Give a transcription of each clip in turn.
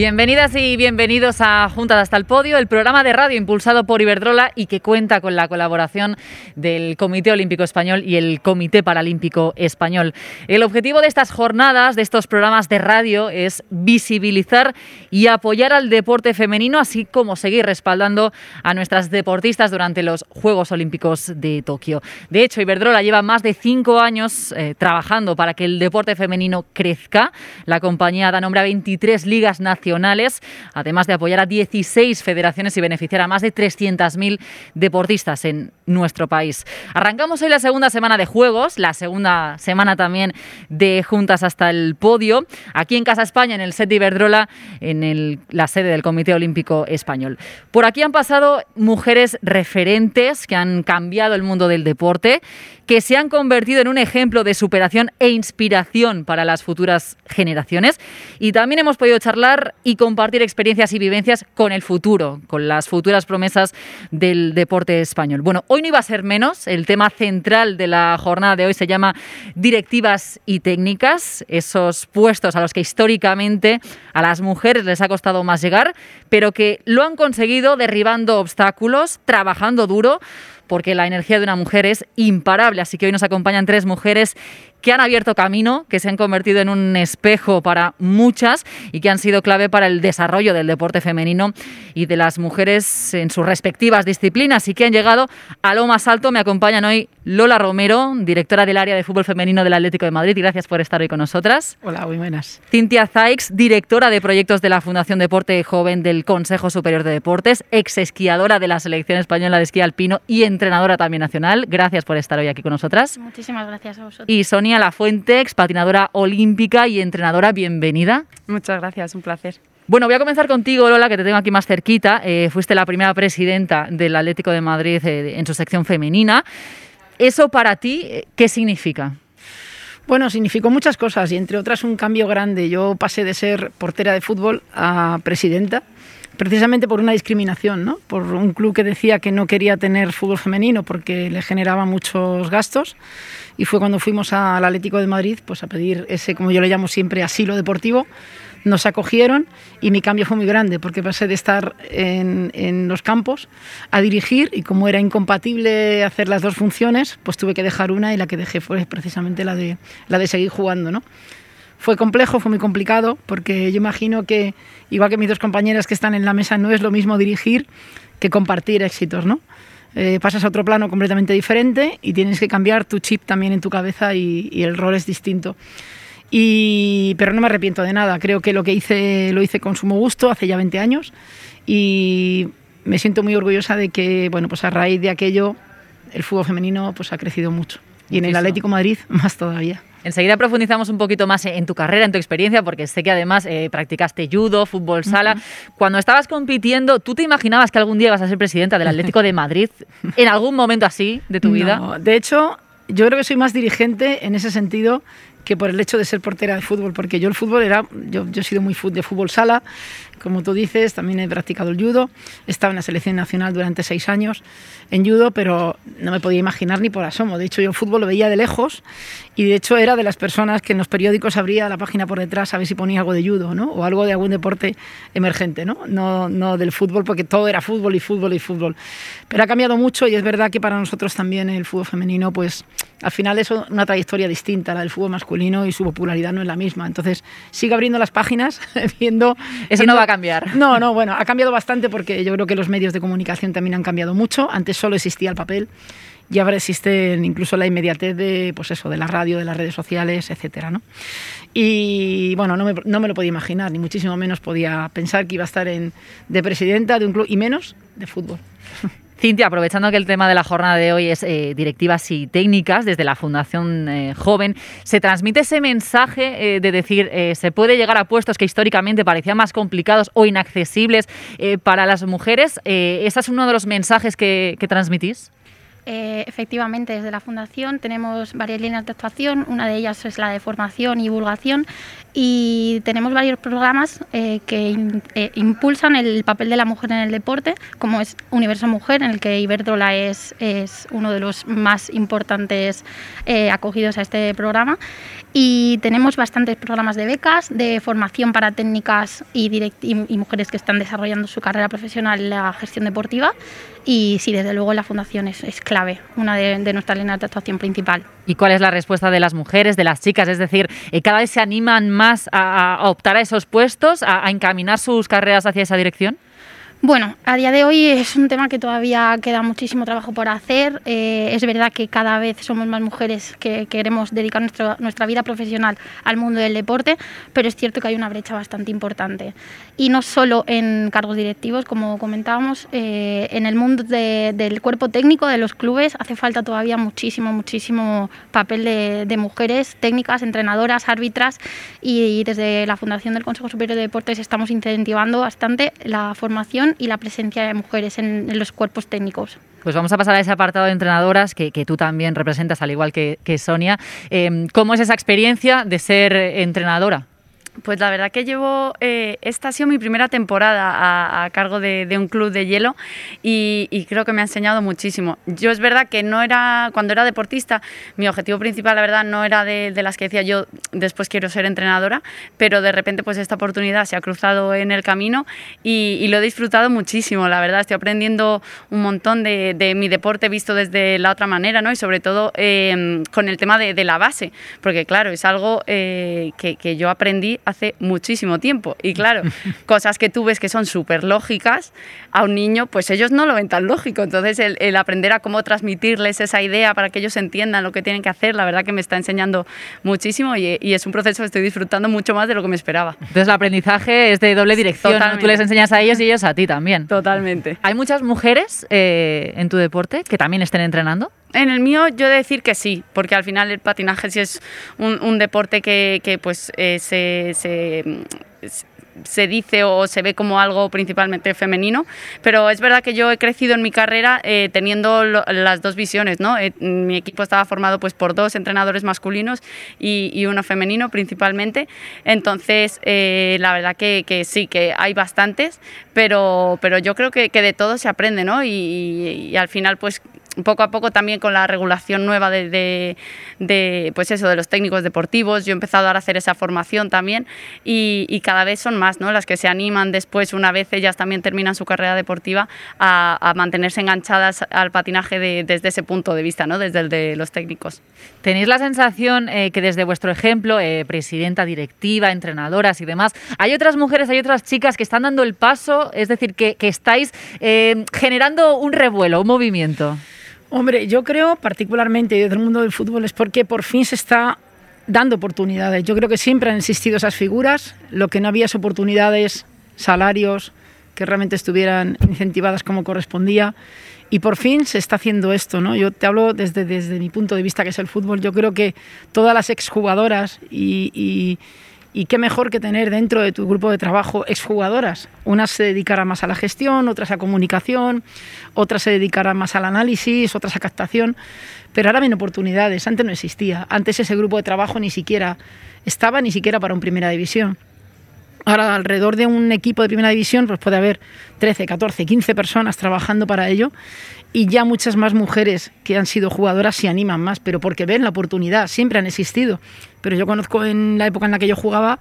Bienvenidas y bienvenidos a Juntas hasta el Podio, el programa de radio impulsado por Iberdrola y que cuenta con la colaboración del Comité Olímpico Español y el Comité Paralímpico Español. El objetivo de estas jornadas, de estos programas de radio, es visibilizar y apoyar al deporte femenino, así como seguir respaldando a nuestras deportistas durante los Juegos Olímpicos de Tokio. De hecho, Iberdrola lleva más de cinco años eh, trabajando para que el deporte femenino crezca. La compañía da nombre a 23 ligas nacionales además de apoyar a 16 federaciones y beneficiar a más de 300.000 deportistas en nuestro país. Arrancamos hoy la segunda semana de Juegos, la segunda semana también de Juntas hasta el Podio, aquí en Casa España, en el set de Iberdrola, en la sede del Comité Olímpico Español. Por aquí han pasado mujeres referentes que han cambiado el mundo del deporte que se han convertido en un ejemplo de superación e inspiración para las futuras generaciones. Y también hemos podido charlar y compartir experiencias y vivencias con el futuro, con las futuras promesas del deporte español. Bueno, hoy no iba a ser menos. El tema central de la jornada de hoy se llama directivas y técnicas, esos puestos a los que históricamente a las mujeres les ha costado más llegar, pero que lo han conseguido derribando obstáculos, trabajando duro porque la energía de una mujer es imparable. Así que hoy nos acompañan tres mujeres que han abierto camino, que se han convertido en un espejo para muchas y que han sido clave para el desarrollo del deporte femenino y de las mujeres en sus respectivas disciplinas y que han llegado a lo más alto. Me acompañan hoy Lola Romero, directora del área de fútbol femenino del Atlético de Madrid. Gracias por estar hoy con nosotras. Hola, muy buenas. Cintia Zaix, directora de proyectos de la Fundación Deporte Joven del Consejo Superior de Deportes, ex esquiadora de la Selección Española de Esquí Alpino y entrenadora también nacional. Gracias por estar hoy aquí con nosotras. Muchísimas gracias a vosotros. Y Sonia La Fuente, ex patinadora olímpica y entrenadora, bienvenida. Muchas gracias, un placer. Bueno, voy a comenzar contigo, Lola, que te tengo aquí más cerquita. Eh, fuiste la primera presidenta del Atlético de Madrid eh, en su sección femenina. ¿Eso para ti eh, qué significa? Bueno, significó muchas cosas y entre otras un cambio grande. Yo pasé de ser portera de fútbol a presidenta precisamente por una discriminación, ¿no? por un club que decía que no quería tener fútbol femenino porque le generaba muchos gastos y fue cuando fuimos al Atlético de Madrid pues a pedir ese, como yo le llamo siempre, asilo deportivo. Nos acogieron y mi cambio fue muy grande porque pasé de estar en, los campos a dirigir y como era incompatible hacer las dos funciones, pues tuve que dejar una y la que dejé fue precisamente la de, la de seguir jugando. ¿no? Fue complejo, fue muy complicado, porque yo imagino que, igual que mis dos compañeras que están en la mesa, no es lo mismo dirigir que compartir éxitos, ¿no? Eh, pasas a otro plano completamente diferente y tienes que cambiar tu chip también en tu cabeza y, y el rol es distinto. Y, pero no me arrepiento de nada, creo que lo que hice lo hice con sumo gusto hace ya 20 años y me siento muy orgullosa de que, bueno, pues a raíz de aquello el fútbol femenino pues ha crecido mucho y en el Atlético Madrid más todavía. Enseguida profundizamos un poquito más en tu carrera, en tu experiencia, porque sé que además eh, practicaste judo, fútbol sala. Cuando estabas compitiendo, ¿tú te imaginabas que algún día ibas a ser presidenta del Atlético de Madrid? ¿En algún momento así de tu no, vida? De hecho, yo creo que soy más dirigente en ese sentido que por el hecho de ser portera de fútbol, porque yo el fútbol era, yo, yo he sido muy de fútbol sala, como tú dices, también he practicado el judo, estaba en la selección nacional durante seis años en judo, pero no me podía imaginar ni por asomo. De hecho, yo el fútbol lo veía de lejos y de hecho era de las personas que en los periódicos abría la página por detrás a ver si ponía algo de judo, ¿no? O algo de algún deporte emergente, ¿no? No, no del fútbol, porque todo era fútbol y fútbol y fútbol. Pero ha cambiado mucho y es verdad que para nosotros también el fútbol femenino, pues al final es una trayectoria distinta, la del fútbol masculino y su popularidad no es la misma. Entonces, sigue abriendo las páginas, viendo... Eso viendo, no va a No, no, bueno, ha cambiado bastante porque yo creo que los medios de comunicación también han cambiado mucho. Antes solo existía el papel y ahora existe incluso la inmediatez de, pues eso, de la radio, de las redes sociales, etcétera, ¿no? Y bueno, no me, lo podía imaginar, ni muchísimo menos podía pensar que iba a estar de presidenta de un club, y menos de fútbol. Cintia, aprovechando que el tema de la jornada de hoy es eh, directivas y técnicas desde la Fundación eh, Joven, ¿se transmite ese mensaje eh, de decir se puede llegar a puestos que históricamente parecían más complicados o inaccesibles para las mujeres? ¿Ese es uno de los mensajes que transmitís? Eh, efectivamente, desde la Fundación tenemos varias líneas de actuación. Una de ellas es la de formación y divulgación. Y tenemos varios programas eh, que eh, impulsan el papel de la mujer en el deporte, como es Universo Mujer, en el que Iberdrola es, es uno de los más importantes acogidos a este programa. Y tenemos bastantes programas de becas, de formación para técnicas y, y mujeres que están desarrollando su carrera profesional en la gestión deportiva. Y sí, desde luego la Fundación es, es clave, una de, de nuestras líneas de actuación principal. ¿Y cuál es la respuesta de las mujeres, de las chicas? Es decir, eh, ¿cada vez se animan más a, optar a esos puestos, a encaminar sus carreras hacia esa dirección? Bueno, a día de hoy es un tema que todavía queda muchísimo trabajo por hacer. Eh, es verdad que cada vez somos más mujeres que queremos dedicar nuestro, nuestra vida profesional al mundo del deporte, pero es cierto que hay una brecha bastante importante. Y no solo en cargos directivos, como comentábamos, eh, en el mundo de, del cuerpo técnico de los clubes hace falta todavía muchísimo, muchísimo papel de, de mujeres técnicas, entrenadoras, árbitras y, y desde la Fundación del Consejo Superior de Deportes estamos incentivando bastante la formación y la presencia de mujeres en, los cuerpos técnicos. Pues vamos a pasar a ese apartado de entrenadoras que, tú también representas, al igual que, que Sonia. Eh, ¿Cómo es esa experiencia de ser entrenadora? Pues la verdad que llevo, eh, esta ha sido mi primera temporada a, cargo de, un club de hielo y, creo que me ha enseñado muchísimo. Yo es verdad que no era, cuando era deportista, mi objetivo principal, la verdad, no era de, las que decía yo después quiero ser entrenadora, pero de repente pues esta oportunidad se ha cruzado en el camino y, lo he disfrutado muchísimo, la verdad, estoy aprendiendo un montón de, mi deporte visto desde la otra manera, ¿no? Y sobre todo eh, con el tema de, la base, porque claro, es algo eh, que yo aprendí hace muchísimo tiempo. Y claro, cosas que tú ves que son súper lógicas, a un niño, pues ellos no lo ven tan lógico. Entonces, el, el, aprender a cómo transmitirles esa idea para que ellos entiendan lo que tienen que hacer, la verdad que me está enseñando muchísimo y, y es un proceso que estoy disfrutando mucho más de lo que me esperaba. Entonces, el aprendizaje es de doble dirección. Tú les enseñas a ellos y ellos a ti también. Totalmente. ¿Hay muchas mujeres eh, en tu deporte que también estén entrenando? En el mío yo he de decir que sí, porque al final el patinaje sí es un, deporte que, pues eh, se, se, se dice o se ve como algo principalmente femenino, pero es verdad que yo he crecido en mi carrera eh, teniendo las dos visiones, ¿no? Eh, mi equipo estaba formado pues por dos entrenadores masculinos y, uno femenino principalmente, entonces eh, la verdad que, sí, que hay bastantes, pero, pero yo creo que, de todo se aprende, ¿no? Y al final pues poco a poco también con la regulación nueva de, de, de, pues eso, de los técnicos deportivos. Yo he empezado ahora a hacer esa formación también y, y, cada vez son más ¿no? las que se animan después, una vez ellas también terminan su carrera deportiva, a, a mantenerse enganchadas al patinaje de, desde ese punto de vista, ¿no? desde el de los técnicos. ¿Tenéis la sensación eh, que desde vuestro ejemplo, eh, presidenta directiva, entrenadoras y demás, hay otras mujeres, hay otras chicas que están dando el paso, es decir, que, que estáis eh, generando un revuelo, un movimiento? Hombre, yo creo particularmente desde el mundo del fútbol es porque por fin se está dando oportunidades. Yo creo que siempre han existido esas figuras, lo que no había es oportunidades, salarios que realmente estuvieran incentivadas como correspondía. Y por fin se está haciendo esto, ¿no? Yo te hablo desde, desde mi punto de vista, que es el fútbol. Yo creo que todas las exjugadoras y, y y qué mejor que tener dentro de tu grupo de trabajo exjugadoras. Unas se dedicarán más a la gestión, otras a comunicación, otras se dedicarán más al análisis, otras a captación. Pero ahora ven oportunidades. Antes no existía. Antes ese grupo de trabajo ni siquiera estaba ni siquiera para un primera división. Ahora, alrededor de un equipo de primera división, pues puede haber 13, 14, 15 personas trabajando para ello y ya muchas más mujeres que han sido jugadoras se animan más, pero porque ven la oportunidad, siempre han existido. Pero yo conozco en la época en la que yo jugaba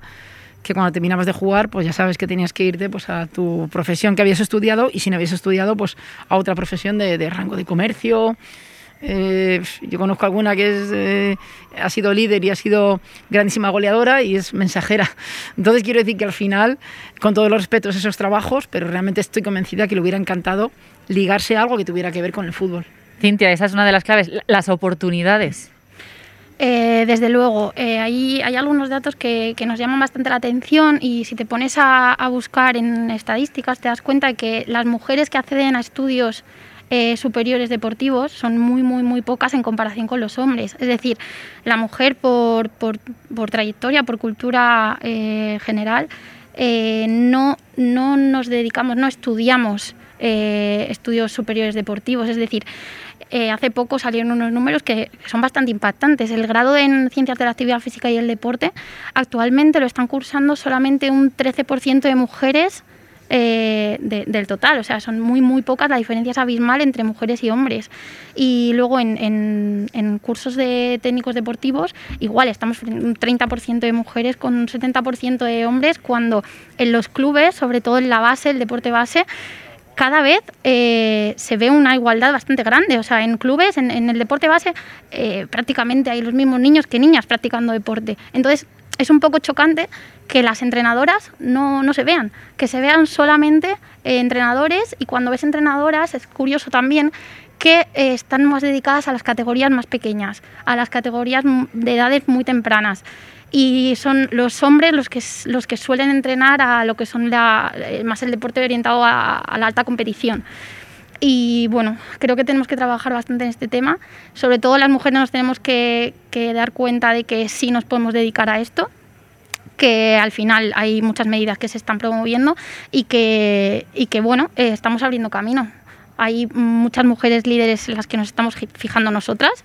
que cuando terminabas de jugar, pues ya sabes que tenías que irte pues, a tu profesión que habías estudiado y si no habías estudiado, pues a otra profesión de, de rango de comercio. Eh, yo conozco alguna que es, eh, ha sido líder y ha sido grandísima goleadora y es mensajera. Entonces quiero decir que al final, con todos los respetos esos trabajos, pero realmente estoy convencida que le hubiera encantado ligarse a algo que tuviera que ver con el fútbol. Cintia, esa es una de las claves, las oportunidades. Eh, desde luego, eh, hay, hay, algunos datos que, que, nos llaman bastante la atención y si te pones a, a, buscar en estadísticas te das cuenta de que las mujeres que acceden a estudios eh, superiores deportivos son muy, muy, muy pocas en comparación con los hombres. Es decir, la mujer por, por, por trayectoria, por cultura eh, general, eh, no, no nos dedicamos, no estudiamos eh, estudios superiores deportivos. Es decir, eh, hace poco salieron unos números que son bastante impactantes. El grado en ciencias de la actividad física y el deporte actualmente lo están cursando solamente un 13% de mujeres eh, del total. O sea, son muy, muy pocas, la diferencia es abismal entre mujeres y hombres. Y luego en, en, cursos de técnicos deportivos, igual estamos un 30% de mujeres con un 70% de hombres, cuando en los clubes, sobre todo en la base, el deporte base, cada vez eh, se ve una igualdad bastante grande. O sea, en clubes, en, el deporte base, eh, prácticamente hay los mismos niños que niñas practicando deporte. Entonces, es un poco chocante que las entrenadoras no, no se vean, que se vean solamente eh, entrenadores y cuando ves entrenadoras es curioso también que están más dedicadas a las categorías más pequeñas, a las categorías de edades muy tempranas y son los hombres los que, los que suelen entrenar a lo que son la, eh, más el deporte orientado a, la alta competición. Y bueno, creo que tenemos que trabajar bastante en este tema. Sobre todo las mujeres nos tenemos que, dar cuenta de que sí nos podemos dedicar a esto, que al final hay muchas medidas que se están promoviendo y que, y que bueno, eh, estamos abriendo camino. Hay muchas mujeres líderes en las que nos estamos fijando nosotras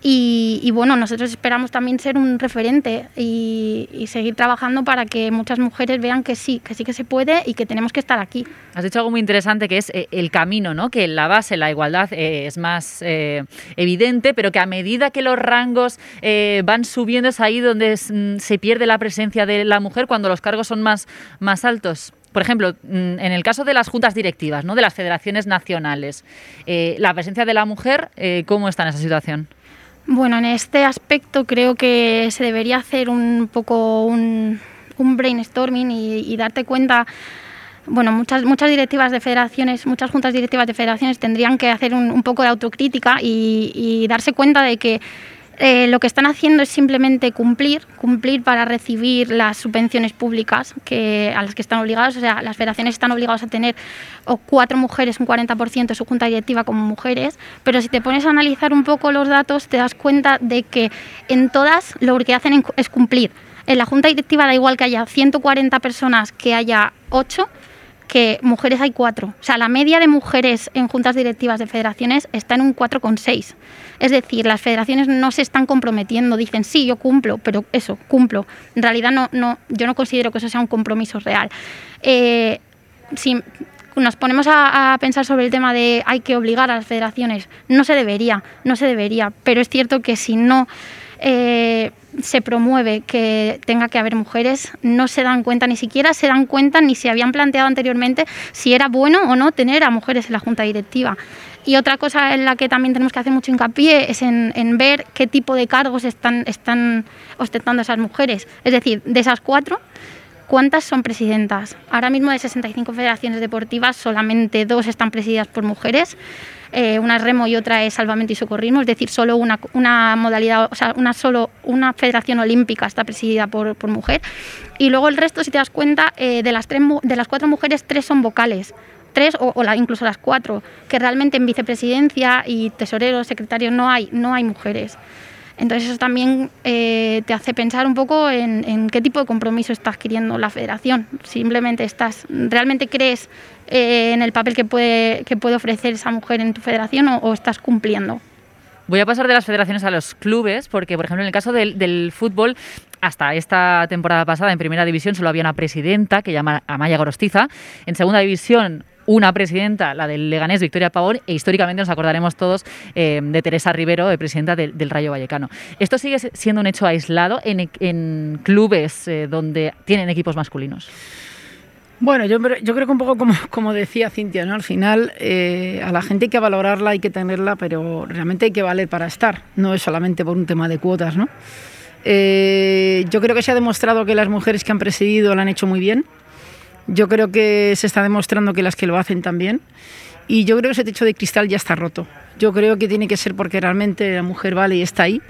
y, bueno, nosotros esperamos también ser un referente y, seguir trabajando para que muchas mujeres vean que sí, que sí que se puede y que tenemos que estar aquí. Has dicho algo muy interesante que es eh, el camino, ¿no? que la base la igualdad eh, es más eh, evidente, pero que a medida que los rangos van subiendo es ahí donde mm, se pierde la presencia de la mujer cuando los cargos son más, más altos. Por ejemplo, mm, en el caso de las juntas directivas, ¿no? de las federaciones nacionales, la presencia de la mujer, ¿cómo está en esa situación? Bueno, en este aspecto creo que se debería hacer un poco un, brainstorming y, darte cuenta bueno, muchas, muchas directivas de federaciones, muchas juntas directivas de federaciones tendrían que hacer un, poco de autocrítica y, darse cuenta de que eh, lo que están haciendo es simplemente cumplir, cumplir para recibir las subvenciones públicas a las que están obligados. O sea, las federaciones están obligadas a tener o cuatro mujeres, un 40% de su junta directiva como mujeres, pero si te pones a analizar un poco los datos, te das cuenta de que en todas lo que hacen es cumplir. En la junta directiva da igual que haya 140 personas que haya 8, que mujeres hay cuatro. O sea, la media de mujeres en juntas directivas de federaciones está en un 4,6. Es decir, las federaciones no se están comprometiendo, dicen, sí, yo cumplo, pero eso, cumplo. En realidad no, no, yo no considero que eso sea un compromiso real. Eh, si nos ponemos a, pensar sobre el tema de hay que obligar a las federaciones, no se debería, no se debería, pero es cierto que si no... Eh, se promueve que tenga que haber mujeres, no se dan cuenta, ni siquiera se dan cuenta, ni se habían planteado anteriormente si era bueno o no tener a mujeres en la junta directiva. Y otra cosa en la que también tenemos que hacer mucho hincapié es en, ver qué tipo de cargos están, están ostentando esas mujeres. Es decir, de esas cuatro, ¿cuántas son presidentas? Ahora mismo de 65 federaciones deportivas, solamente dos están presididas por mujeres. Eh, una es remo y otra es salvamento y socorrismo, es decir, solo una, modalidad, o sea, una, solo una federación olímpica está presidida por, por mujer. Y luego el resto, si te das cuenta, eh, de, las tres, de las cuatro mujeres, tres son vocales tres o, incluso las cuatro, que realmente en vicepresidencia y tesorero, secretario no hay, no hay mujeres. Entonces eso también eh, te hace pensar un poco en, qué tipo de compromiso está adquiriendo la federación. Simplemente estás, ¿realmente crees eh, en el papel que puede, que puede ofrecer esa mujer en tu federación o, estás cumpliendo? Voy a pasar de las federaciones a los clubes, porque, por ejemplo, en el caso del, fútbol, hasta esta temporada pasada en primera división solo había una presidenta que llama Amaya Gorostiza. En segunda división una presidenta, la del Leganés, Victoria Pavón, e históricamente nos acordaremos todos eh, de Teresa Rivero, presidenta del Rayo Vallecano. ¿Esto sigue siendo un hecho aislado en, clubes eh, donde tienen equipos masculinos? Bueno, yo, yo, creo que un poco como, como decía Cintia, ¿no? al final eh, a la gente hay que valorarla, hay que tenerla, pero realmente hay que valer para estar, no es solamente por un tema de cuotas. ¿no? yo creo que se ha demostrado que las mujeres que han presidido lo han hecho muy bien, yo creo que se está demostrando que las que lo hacen también. Y yo creo que ese techo de cristal ya está roto. Yo creo que tiene que ser porque realmente la mujer vale y está ahí.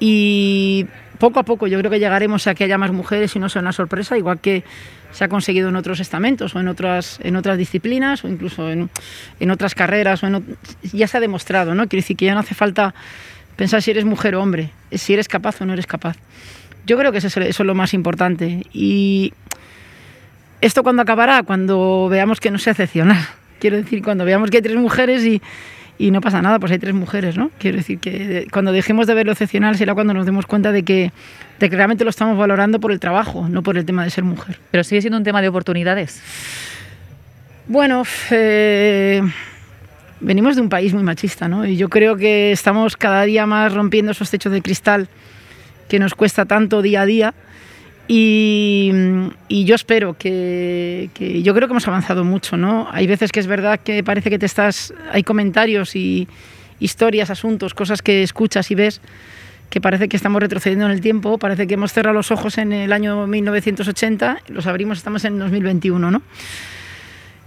Y poco a poco yo creo que llegaremos a que haya más mujeres y no sea una sorpresa, igual que se ha conseguido en otros estamentos o en otras, en otras disciplinas o incluso en, en otras carreras. O ya se ha demostrado, ¿no? Quiere decir que ya no hace falta pensar si eres mujer o hombre, si eres capaz o no eres capaz. Yo creo que eso, eso es lo más importante. Y ¿Esto cuándo acabará? Cuando veamos que no sea excepcional. Quiero decir, cuando veamos que hay tres mujeres y, y no pasa nada, pues hay tres mujeres, ¿no? Quiero decir que cuando dejemos de ver lo excepcional será cuando nos demos cuenta de que, de que realmente lo estamos valorando por el trabajo, no por el tema de ser mujer. Pero sigue siendo un tema de oportunidades. Bueno, eh, venimos de un país muy machista, ¿no? Y yo creo que estamos cada día más rompiendo esos techos de cristal que nos cuesta tanto día a día. Y, y yo espero que, yo creo que hemos avanzado mucho, ¿no? Hay veces que es verdad que parece que te estás, hay comentarios y historias, asuntos, cosas que escuchas y ves que parece que estamos retrocediendo en el tiempo, parece que hemos cerrado los ojos en el año 1980, los abrimos, estamos en 2021, ¿no?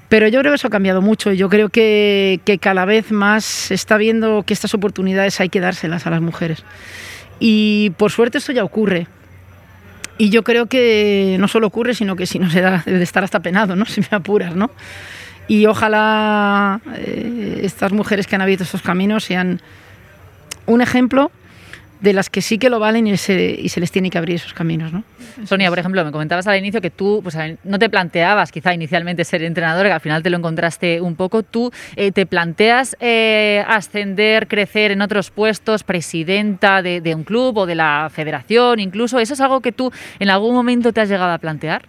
Pero yo creo que eso ha cambiado mucho. Yo creo que, que cada vez más se está viendo que estas oportunidades hay que dárselas a las mujeres. Y por suerte esto ya ocurre. Y yo creo que no solo ocurre, sino que si no se da, de estar hasta penado, ¿no? Si me apuras, ¿no? Y ojalá eh, estas mujeres que han abierto estos caminos sean un ejemplo de las que sí que lo valen y se, y se les tiene que abrir esos caminos. ¿no? Sonia, por ejemplo, me comentabas al inicio que tú pues, no te planteabas quizá inicialmente ser entrenadora, que al final te lo encontraste un poco. ¿Tú eh, te planteas eh, ascender, crecer en otros puestos, presidenta de, de un club o de la federación incluso? ¿Eso es algo que tú en algún momento te has llegado a plantear?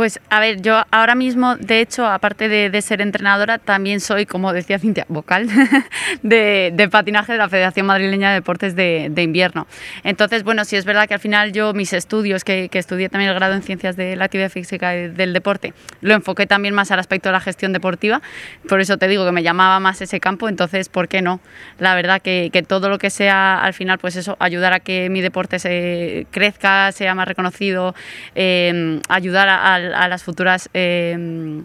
Pues a ver, yo ahora mismo, de hecho, aparte de, ser entrenadora, también soy, como decía Cintia, vocal de, patinaje de la Federación Madrileña de Deportes de, Invierno. Entonces, bueno, sí es verdad que al final yo mis estudios, que, estudié también el grado en Ciencias de la Actividad Física y del Deporte, lo enfoqué también más al aspecto de la gestión deportiva. Por eso te digo que me llamaba más ese campo, entonces, ¿por qué no? La verdad que, todo lo que sea, al final, pues eso, ayudar a que mi deporte se crezca, sea más reconocido, eh, ayudar a, a a las futuras eh,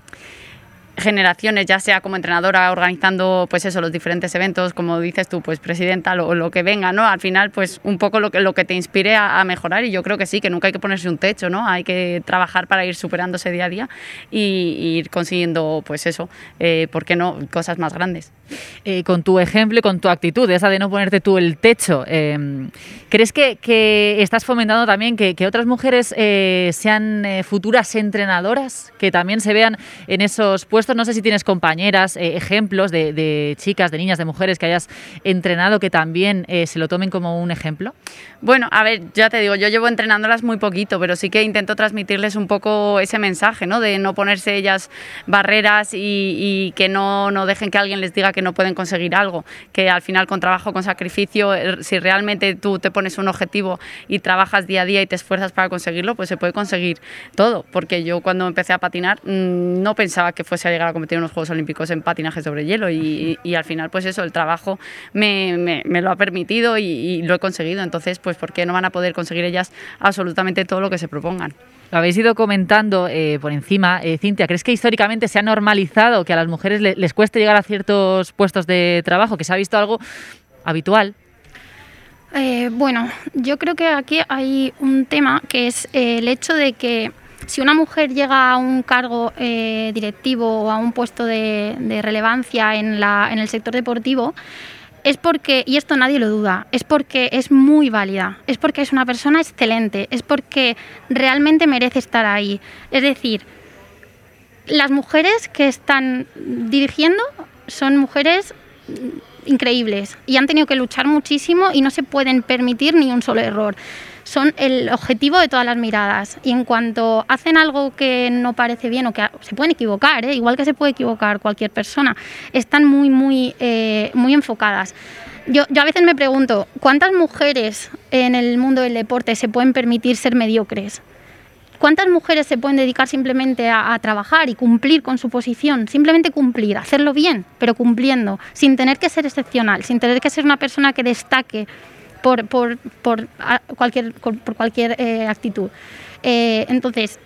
generaciones, ya sea como entrenadora organizando pues eso, los diferentes eventos, como dices tú, pues presidenta, lo, lo que venga, ¿no? Al final, pues un poco lo que, lo que te inspire a, mejorar y yo creo que sí, que nunca hay que ponerse un techo, ¿no? Hay que trabajar para ir superándose día a día y, y ir consiguiendo, pues eso, eh, ¿por qué no? Cosas más grandes. Eh, con tu ejemplo y con tu actitud, esa de no ponerte tú el techo, eh, ¿crees que, estás fomentando también que, otras mujeres eh, sean futuras entrenadoras, que también se vean en esos puestos? No sé si tienes compañeras, ejemplos de, chicas, de niñas, de mujeres que hayas entrenado que también se lo tomen como un ejemplo. Bueno, a ver, ya te digo, yo llevo entrenándolas muy poquito, pero sí que intento transmitirles un poco ese mensaje, ¿no? De no ponerse ellas barreras y, y que no, no dejen que alguien les diga que no pueden conseguir algo, que al final con trabajo, con sacrificio, eh, si realmente tú te pones un objetivo y trabajas día a día y te esfuerzas para conseguirlo, pues se puede conseguir todo, porque yo cuando empecé a patinar mmm, no pensaba que fuese a llegar a competir en unos Juegos Olímpicos en patinaje sobre hielo. Y al final pues eso, el trabajo me, me, me lo ha permitido y, y lo he conseguido, entonces pues ¿por qué no van a poder conseguir ellas absolutamente todo lo que se propongan? Lo habéis ido comentando eh, por encima. Eh, Cintia, ¿crees que históricamente se ha normalizado que a las mujeres le, les cueste llegar a ciertos puestos de trabajo? ¿Que se ha visto algo habitual? Eh, bueno, yo creo que aquí hay un tema que es el hecho de que si una mujer llega a un cargo eh, directivo o a un puesto de, de relevancia en, la, en el sector deportivo, es porque, y esto nadie lo duda, es porque es muy válida, es porque es una persona excelente, es porque realmente merece estar ahí. Es decir, las mujeres que están dirigiendo son mujeres increíbles y han tenido que luchar muchísimo y no se pueden permitir ni un solo error. Son el objetivo de todas las miradas y en cuanto hacen algo que no parece bien o que se pueden equivocar, ¿eh? igual que se puede equivocar cualquier persona, están muy, muy, eh, muy enfocadas. Yo, yo a veces me pregunto, ¿cuántas mujeres en el mundo del deporte se pueden permitir ser mediocres? ¿Cuántas mujeres se pueden dedicar simplemente a, a, trabajar y cumplir con su posición? Simplemente cumplir, hacerlo bien, pero cumpliendo, sin tener que ser excepcional, sin tener que ser una persona que destaque por, cualquier, eh, actitud. Eh, entonces,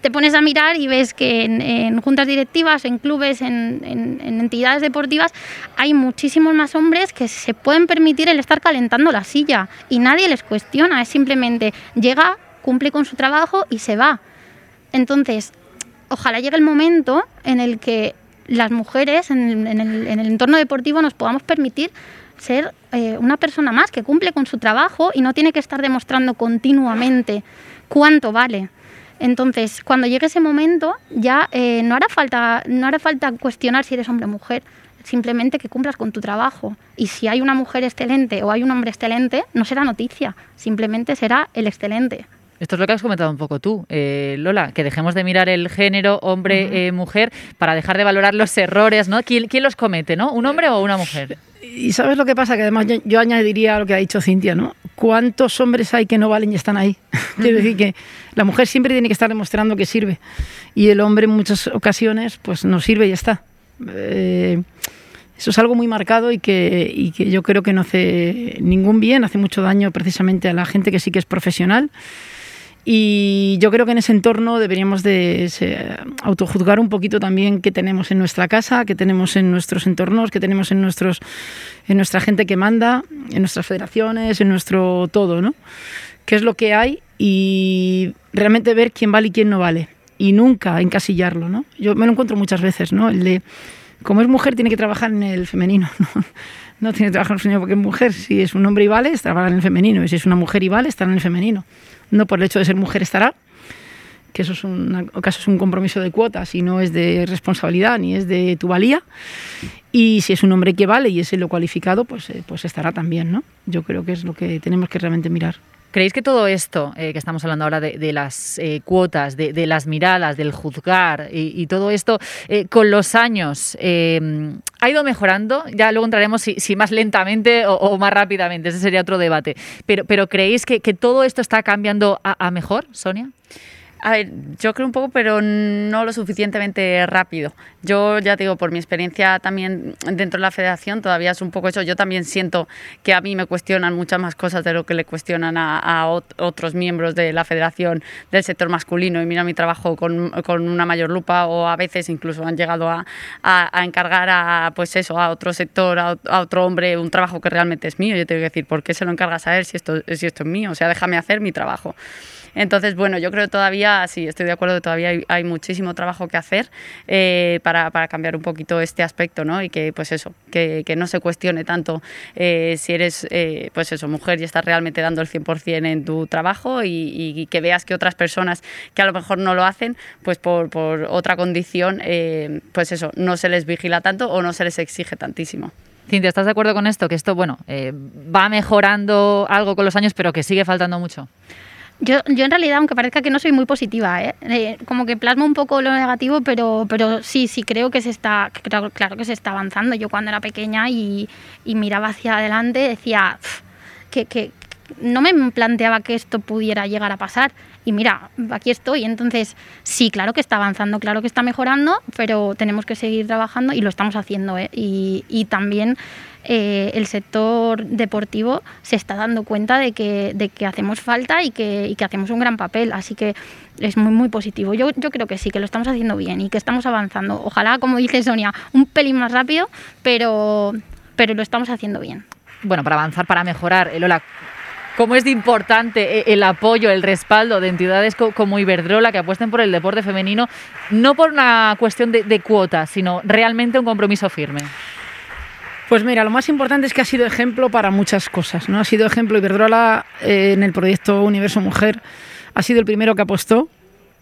te pones a mirar y ves que en, juntas directivas, en clubes, en, en, en, entidades deportivas, hay muchísimos más hombres que se pueden permitir el estar calentando la silla y nadie les cuestiona, es simplemente llega, cumple con su trabajo y se va. Entonces, ojalá llegue el momento en el que las mujeres en el, entorno deportivo nos podamos permitir ser eh, una persona más que cumple con su trabajo y no tiene que estar demostrando continuamente cuánto vale. Entonces, cuando llegue ese momento, ya eh, no, hará falta, no hará falta cuestionar si eres hombre o mujer, simplemente que cumplas con tu trabajo. Y si hay una mujer excelente o hay un hombre excelente, no será noticia, simplemente será el excelente. Esto es lo que has comentado un poco tú, eh, Lola, que dejemos de mirar el género hombre-mujer para dejar de valorar los errores, ¿no? ¿Quién, ¿Quién, los comete, ¿no? ¿Un hombre o una mujer? Y sabes lo que pasa, que además yo, añadiría lo que ha dicho Cintia, ¿no? ¿Cuántos hombres hay que no valen y están ahí? Quiero decir que la mujer siempre tiene que estar demostrando que sirve y el hombre en muchas ocasiones pues no sirve y ya está. Eh, eso es algo muy marcado y que, y que yo creo que no hace ningún bien, hace mucho daño precisamente a la gente que sí que es profesional y yo creo que en ese entorno deberíamos de autojuzgar un poquito también qué tenemos en nuestra casa, qué tenemos en nuestros entornos, qué tenemos en, nuestros, en nuestra gente que manda, en nuestras federaciones, en nuestro todo, ¿no? ¿Qué es lo que hay? Y realmente ver quién vale y quién no vale. Y nunca encasillarlo, ¿no? Yo me lo encuentro muchas veces, ¿no? El de, como es mujer, tiene que trabajar en el femenino, ¿no? Tiene que trabajar en el femenino porque es mujer. Si es un hombre y vale, trabaja en el femenino. Y si es una mujer y vale, está en el femenino no por el hecho de ser mujer estará, que eso es un, es un compromiso de cuotas y no es de responsabilidad ni es de tu valía. Y si es un hombre que vale y es lo cualificado, pues, eh, pues estará también, ¿no? Yo creo que es lo que tenemos que realmente mirar. ¿Creéis que todo esto eh, que estamos hablando ahora de, las eh, cuotas, de, las miradas, del juzgar y, todo esto, con los años ha ido mejorando? Ya luego entraremos si, más lentamente o, más rápidamente, ese sería otro debate. Pero, ¿creéis que, todo esto está cambiando a mejor, Sonia? A ver, yo creo un poco, pero no lo suficientemente rápido. Yo ya digo, por mi experiencia también dentro de la federación, todavía es un poco eso. Yo también siento que a mí me cuestionan muchas más cosas de lo que le cuestionan a, otros miembros de la federación del sector masculino y mira mi trabajo con, con una mayor lupa o a veces incluso han llegado a, a, encargar a, pues eso, a otro sector, a, otro hombre, un trabajo que realmente es mío. Yo tengo que decir, ¿por qué se lo encargas a él si esto, si esto es mío? O sea, déjame hacer mi trabajo. Entonces, bueno, yo creo todavía, sí, estoy de acuerdo, todavía hay, muchísimo trabajo que hacer eh, para, para, cambiar un poquito este aspecto, ¿no? Y que, pues eso, que, que no se cuestione tanto eh, si eres, eh, pues eso, mujer y estás realmente dando el 100% en tu trabajo y, que veas que otras personas que a lo mejor no lo hacen, pues por, por otra condición, pues eso, no se les vigila tanto o no se les exige tantísimo. Cintia, ¿estás de acuerdo con esto? Que esto, bueno, va mejorando algo con los años, pero que sigue faltando mucho. Yo, yo en realidad, aunque parezca que no soy muy positiva, ¿eh? Eh, como que plasmo un poco lo negativo, pero, pero sí, sí creo que se está, claro, que se está avanzando. Yo cuando era pequeña y, y miraba hacia adelante decía que, que, no me planteaba que esto pudiera llegar a pasar. Y mira, aquí estoy. Entonces, sí, claro que está avanzando, claro que está mejorando, pero tenemos que seguir trabajando y lo estamos haciendo. ¿eh? Y, y también eh, el sector deportivo se está dando cuenta de que, hacemos falta y que, hacemos un gran papel. Así que es muy, muy positivo. Yo, creo que sí, que lo estamos haciendo bien y que estamos avanzando. Ojalá, como dice Sonia, un pelín más rápido, pero, lo estamos haciendo bien. Bueno, para avanzar, para mejorar, Lola, ¿Cómo es de importante eh, el apoyo, el respaldo de entidades como Iberdrola que apuesten por el deporte femenino, no por una cuestión de, de cuotas, sino realmente un compromiso firme? Pues mira, lo más importante es que ha sido ejemplo para muchas cosas. ¿no? Ha sido ejemplo Iberdrola eh, en el proyecto Universo Mujer. Ha sido el primero que apostó,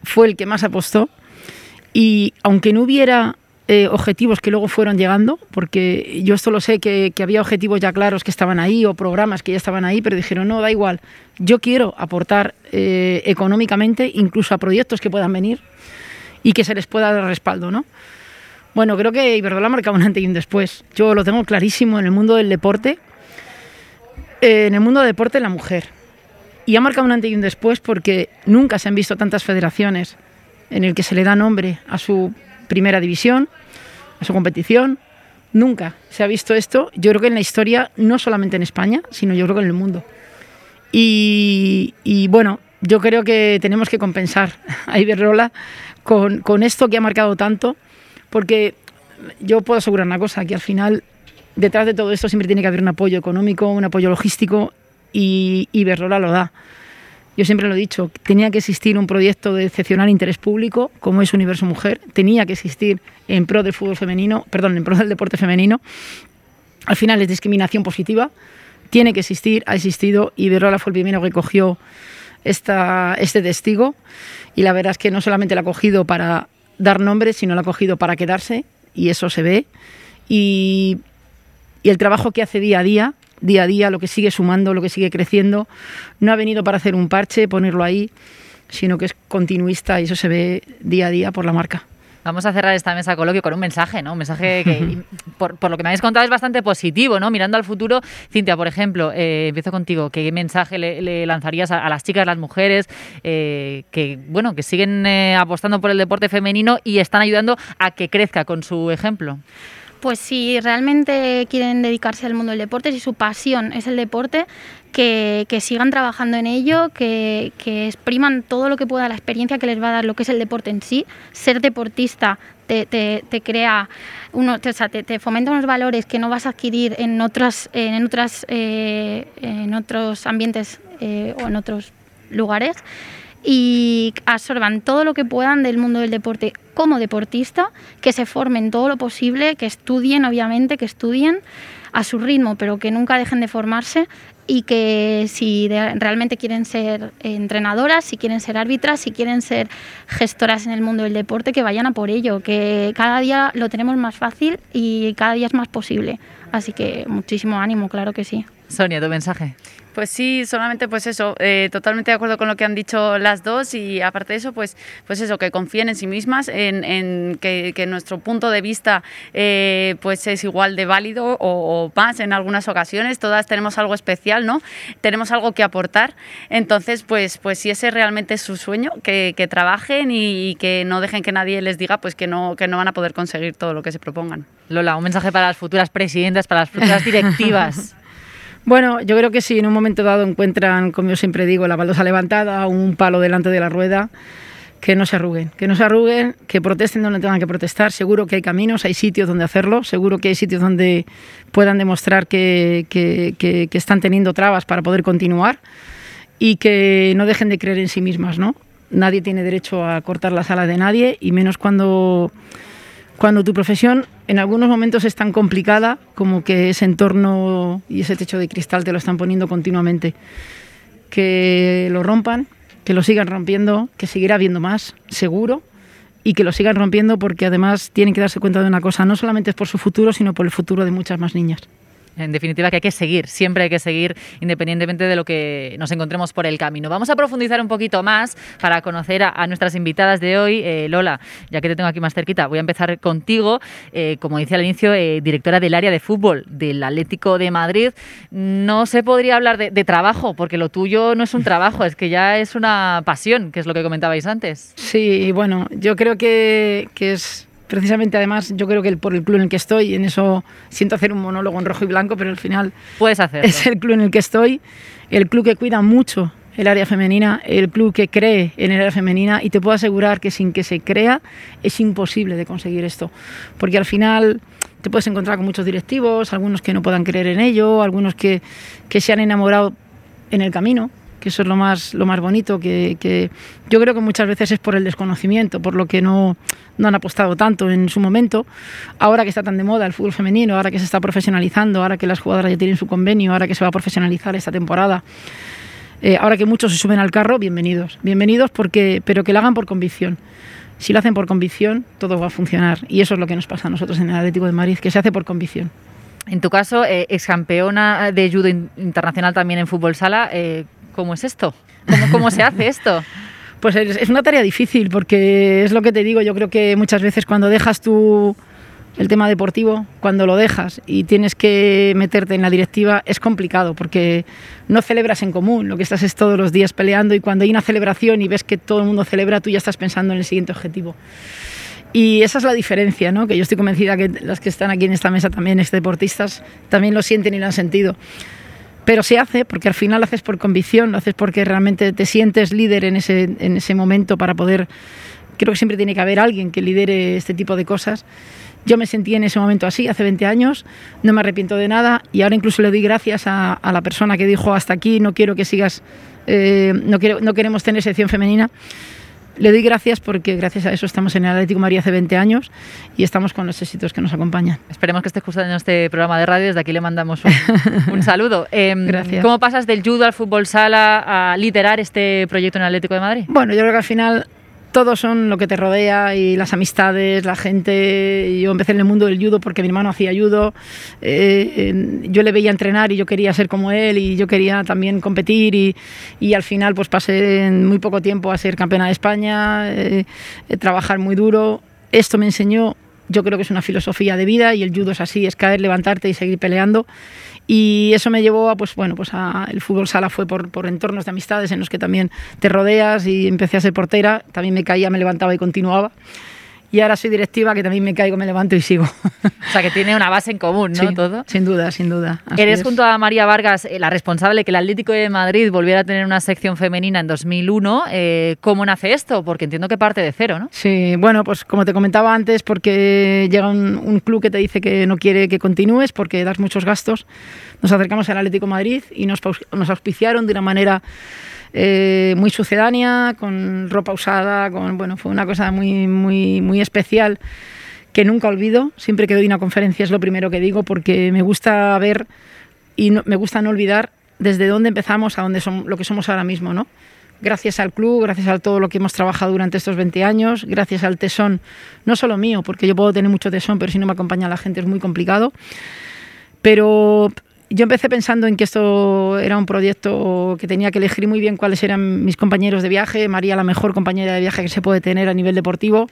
fue el que más apostó. Y aunque no hubiera eh, objetivos que luego fueron llegando, porque yo esto lo sé, que, había objetivos ya claros que estaban ahí o programas que ya estaban ahí, pero dijeron, no, da igual, yo quiero aportar eh, económicamente incluso a proyectos que puedan venir y que se les pueda dar respaldo, ¿no? Bueno, creo que Iberdrola ha marcado un antes y un después. Yo lo tengo clarísimo en el mundo del deporte, eh, en el mundo del deporte la mujer. Y ha marcado un antes y un después porque nunca se han visto tantas federaciones en el que se le da nombre a su primera división, a su competición. Nunca se ha visto esto, yo creo que en la historia, no solamente en España, sino yo creo que en el mundo. Y, y bueno, yo creo que tenemos que compensar a Iberdrola con, con esto que ha marcado tanto porque yo puedo asegurar una cosa, que al final detrás de todo esto siempre tiene que haber un apoyo económico, un apoyo logístico y Iberdrola lo da. Yo siempre lo he dicho, tenía que existir un proyecto de excepcional interés público, como es Universo Mujer, tenía que existir en pro del fútbol femenino, perdón, en pro del deporte femenino. Al final es discriminación positiva, tiene que existir, ha existido, y Iberdrola fue el primero que cogió este testigo y la verdad es que no solamente la ha cogido para dar nombre, sino la ha cogido para quedarse y eso se ve. Y el trabajo que hace día a día, día a día, lo que sigue sumando, lo que sigue creciendo, no ha venido para hacer un parche, ponerlo ahí, sino que es continuista y eso se ve día a día por la marca. Vamos a cerrar esta mesa coloquio con un mensaje, ¿no? Un mensaje que, por, lo que me habéis contado, es bastante positivo, ¿no? Mirando al futuro. Cintia, por ejemplo, eh, empiezo contigo. ¿Qué mensaje le, lanzarías a, las chicas, a las mujeres eh, que, bueno, que siguen eh, apostando por el deporte femenino y están ayudando a que crezca con su ejemplo? Pues si realmente quieren dedicarse al mundo del deporte, si su pasión es el deporte, que, sigan trabajando en ello, que, expriman todo lo que pueda la experiencia que les va a dar lo que es el deporte en sí. Ser deportista te, crea, uno, o sea, te, fomenta unos valores que no vas a adquirir en, otras, en, otras, eh, en otros ambientes eh, o en otros lugares y absorban todo lo que puedan del mundo del deporte como deportista, que se formen todo lo posible, que estudien, obviamente, que estudien a su ritmo, pero que nunca dejen de formarse y que si realmente quieren ser entrenadoras, si quieren ser árbitras, si quieren ser gestoras en el mundo del deporte, que vayan a por ello, que cada día lo tenemos más fácil y cada día es más posible. Así que muchísimo ánimo, claro que sí. Sonia, tu mensaje. Pues sí, solamente pues eso, eh, totalmente de acuerdo con lo que han dicho las dos y aparte de eso, pues, pues eso, que confíen en sí mismas, en, que, nuestro punto de vista eh, pues es igual de válido o, más en algunas ocasiones, todas tenemos algo especial, ¿no? Tenemos algo que aportar, entonces pues, pues si ese realmente es su sueño, que, trabajen y, que no dejen que nadie les diga pues que no, que no van a poder conseguir todo lo que se propongan. Lola, un mensaje para las futuras presidentas, para las futuras directivas. Bueno, yo creo que si en un momento dado encuentran, como yo siempre digo, la baldosa levantada, un palo delante de la rueda, que no se arruguen, que no se arruguen, que protesten donde tengan que protestar. Seguro que hay caminos, hay sitios donde hacerlo, seguro que hay sitios donde puedan demostrar que, que, están teniendo trabas para poder continuar y que no dejen de creer en sí mismas, ¿no? Nadie tiene derecho a cortar las alas de nadie y menos cuando cuando tu profesión en algunos momentos es tan complicada como que ese entorno y ese techo de cristal te lo están poniendo continuamente. Que lo rompan, que lo sigan rompiendo, que seguirá habiendo más, seguro, y que lo sigan rompiendo porque además tienen que darse cuenta de una cosa, no solamente es por su futuro, sino por el futuro de muchas más niñas en definitiva, que hay que seguir, siempre hay que seguir, independientemente de lo que nos encontremos por el camino. Vamos a profundizar un poquito más para conocer a, nuestras invitadas de hoy. Eh, Lola, ya que te tengo aquí más cerquita, voy a empezar contigo. Eh, como decía al inicio, eh, directora del área de fútbol del Atlético de Madrid. No se podría hablar de, trabajo, porque lo tuyo no es un trabajo, es que ya es una pasión, que es lo que comentabais antes. Sí, bueno, yo creo que, que es precisamente además yo creo que por el club en el que estoy, en eso siento hacer un monólogo en rojo y blanco, pero al final puedes hacer. Es el club en el que estoy, el club que cuida mucho el área femenina, el club que cree en el área femenina y te puedo asegurar que sin que se crea es imposible de conseguir esto, porque al final te puedes encontrar con muchos directivos, algunos que no puedan creer en ello, algunos que, que se han enamorado en el camino que eso es lo más, lo más bonito, que, yo creo que muchas veces es por el desconocimiento, por lo que no, no han apostado tanto en su momento. Ahora que está tan de moda el fútbol femenino, ahora que se está profesionalizando, ahora que las jugadoras ya tienen su convenio, ahora que se va a profesionalizar esta temporada, eh, ahora que muchos se suben al carro, bienvenidos. Bienvenidos, porque, pero que lo hagan por convicción. Si lo hacen por convicción, todo va a funcionar. Y eso es lo que nos pasa a nosotros en el Atlético de Madrid, que se hace por convicción. En tu caso, eh, ex campeona de judo internacional también en fútbol sala, eh, ¿Cómo es esto? ¿Cómo, se hace esto? Pues es, una tarea difícil porque es lo que te digo, yo creo que muchas veces cuando dejas tú el tema deportivo, cuando lo dejas y tienes que meterte en la directiva, es complicado porque no celebras en común, lo que estás es todos los días peleando y cuando hay una celebración y ves que todo el mundo celebra, tú ya estás pensando en el siguiente objetivo. Y esa es la diferencia, ¿no? que yo estoy convencida que las que están aquí en esta mesa también, este deportistas, también lo sienten y lo han sentido pero se hace porque al final lo haces por convicción, lo haces porque realmente te sientes líder en ese, en ese momento para poder, creo que siempre tiene que haber alguien que lidere este tipo de cosas. Yo me sentí en ese momento así, hace 20 años, no me arrepiento de nada y ahora incluso le doy gracias a, la persona que dijo hasta aquí, no quiero que sigas, eh, no, quiero, no queremos tener sección femenina le doy gracias porque gracias a eso estamos en el Atlético María hace 20 años y estamos con los éxitos que nos acompañan. Esperemos que esté escuchando este programa de radio, desde aquí le mandamos un, un saludo. Em, Gracias. ¿Cómo pasas del judo al fútbol sala a liderar este proyecto en el Atlético de Madrid? Bueno, yo creo que al final todos son lo que te rodea y las amistades, la gente. Yo empecé en el mundo del judo porque mi hermano hacía judo. Eh, yo le veía entrenar y yo quería ser como él y yo quería también competir y, y al final pues pasé en muy poco tiempo a ser campeona de España, eh, eh, trabajar muy duro. Esto me enseñó, yo creo que es una filosofía de vida y el judo es así, es caer, levantarte y seguir peleando. Y eso me llevó a, pues bueno, pues a, el fútbol sala fue por, por entornos de amistades en los que también te rodeas y empecé a ser portera, también me caía, me levantaba y continuaba. Y ahora soy directiva, que también me caigo, me levanto y sigo. O sea, que tiene una base en común, ¿no? Sí, Todo. Sin duda, sin duda. Eres es. junto a María Vargas eh, la responsable de que el Atlético de Madrid volviera a tener una sección femenina en 2001. Eh, ¿Cómo nace esto? Porque entiendo que parte de cero, ¿no? Sí, bueno, pues como te comentaba antes, porque llega un, un club que te dice que no quiere que continúes porque das muchos gastos, nos acercamos al Atlético de Madrid y nos auspiciaron de una manera eh, muy sucedánea, con ropa usada, con bueno, fue una cosa muy, muy, muy especial que nunca olvido. Siempre que doy una conferencia es lo primero que digo porque me gusta ver y no- me gusta no olvidar desde dónde empezamos a dónde somos, lo que somos ahora mismo, ¿no? Gracias al club, gracias a todo lo que hemos trabajado durante estos 20 años, gracias al tesón, no solo mío, porque yo puedo tener mucho tesón, pero si no me acompaña la gente es muy complicado. Pero yo empecé pensando en que esto era un proyecto que tenía que elegir muy bien cuáles eran mis compañeros de viaje, María la mejor compañera de viaje que se puede tener a nivel deportivo.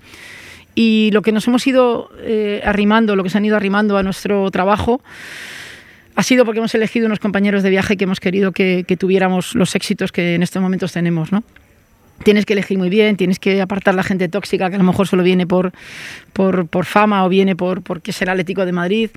Y lo que nos hemos ido eh, arrimando, lo que se han ido arrimando a nuestro trabajo, ha sido porque hemos elegido unos compañeros de viaje que hemos querido que, que tuviéramos los éxitos que en estos momentos tenemos, ¿no? Tienes que elegir muy bien, tienes que apartar la gente tóxica que a lo mejor solo viene por, por, fama o viene por porque es el Atlético de Madrid.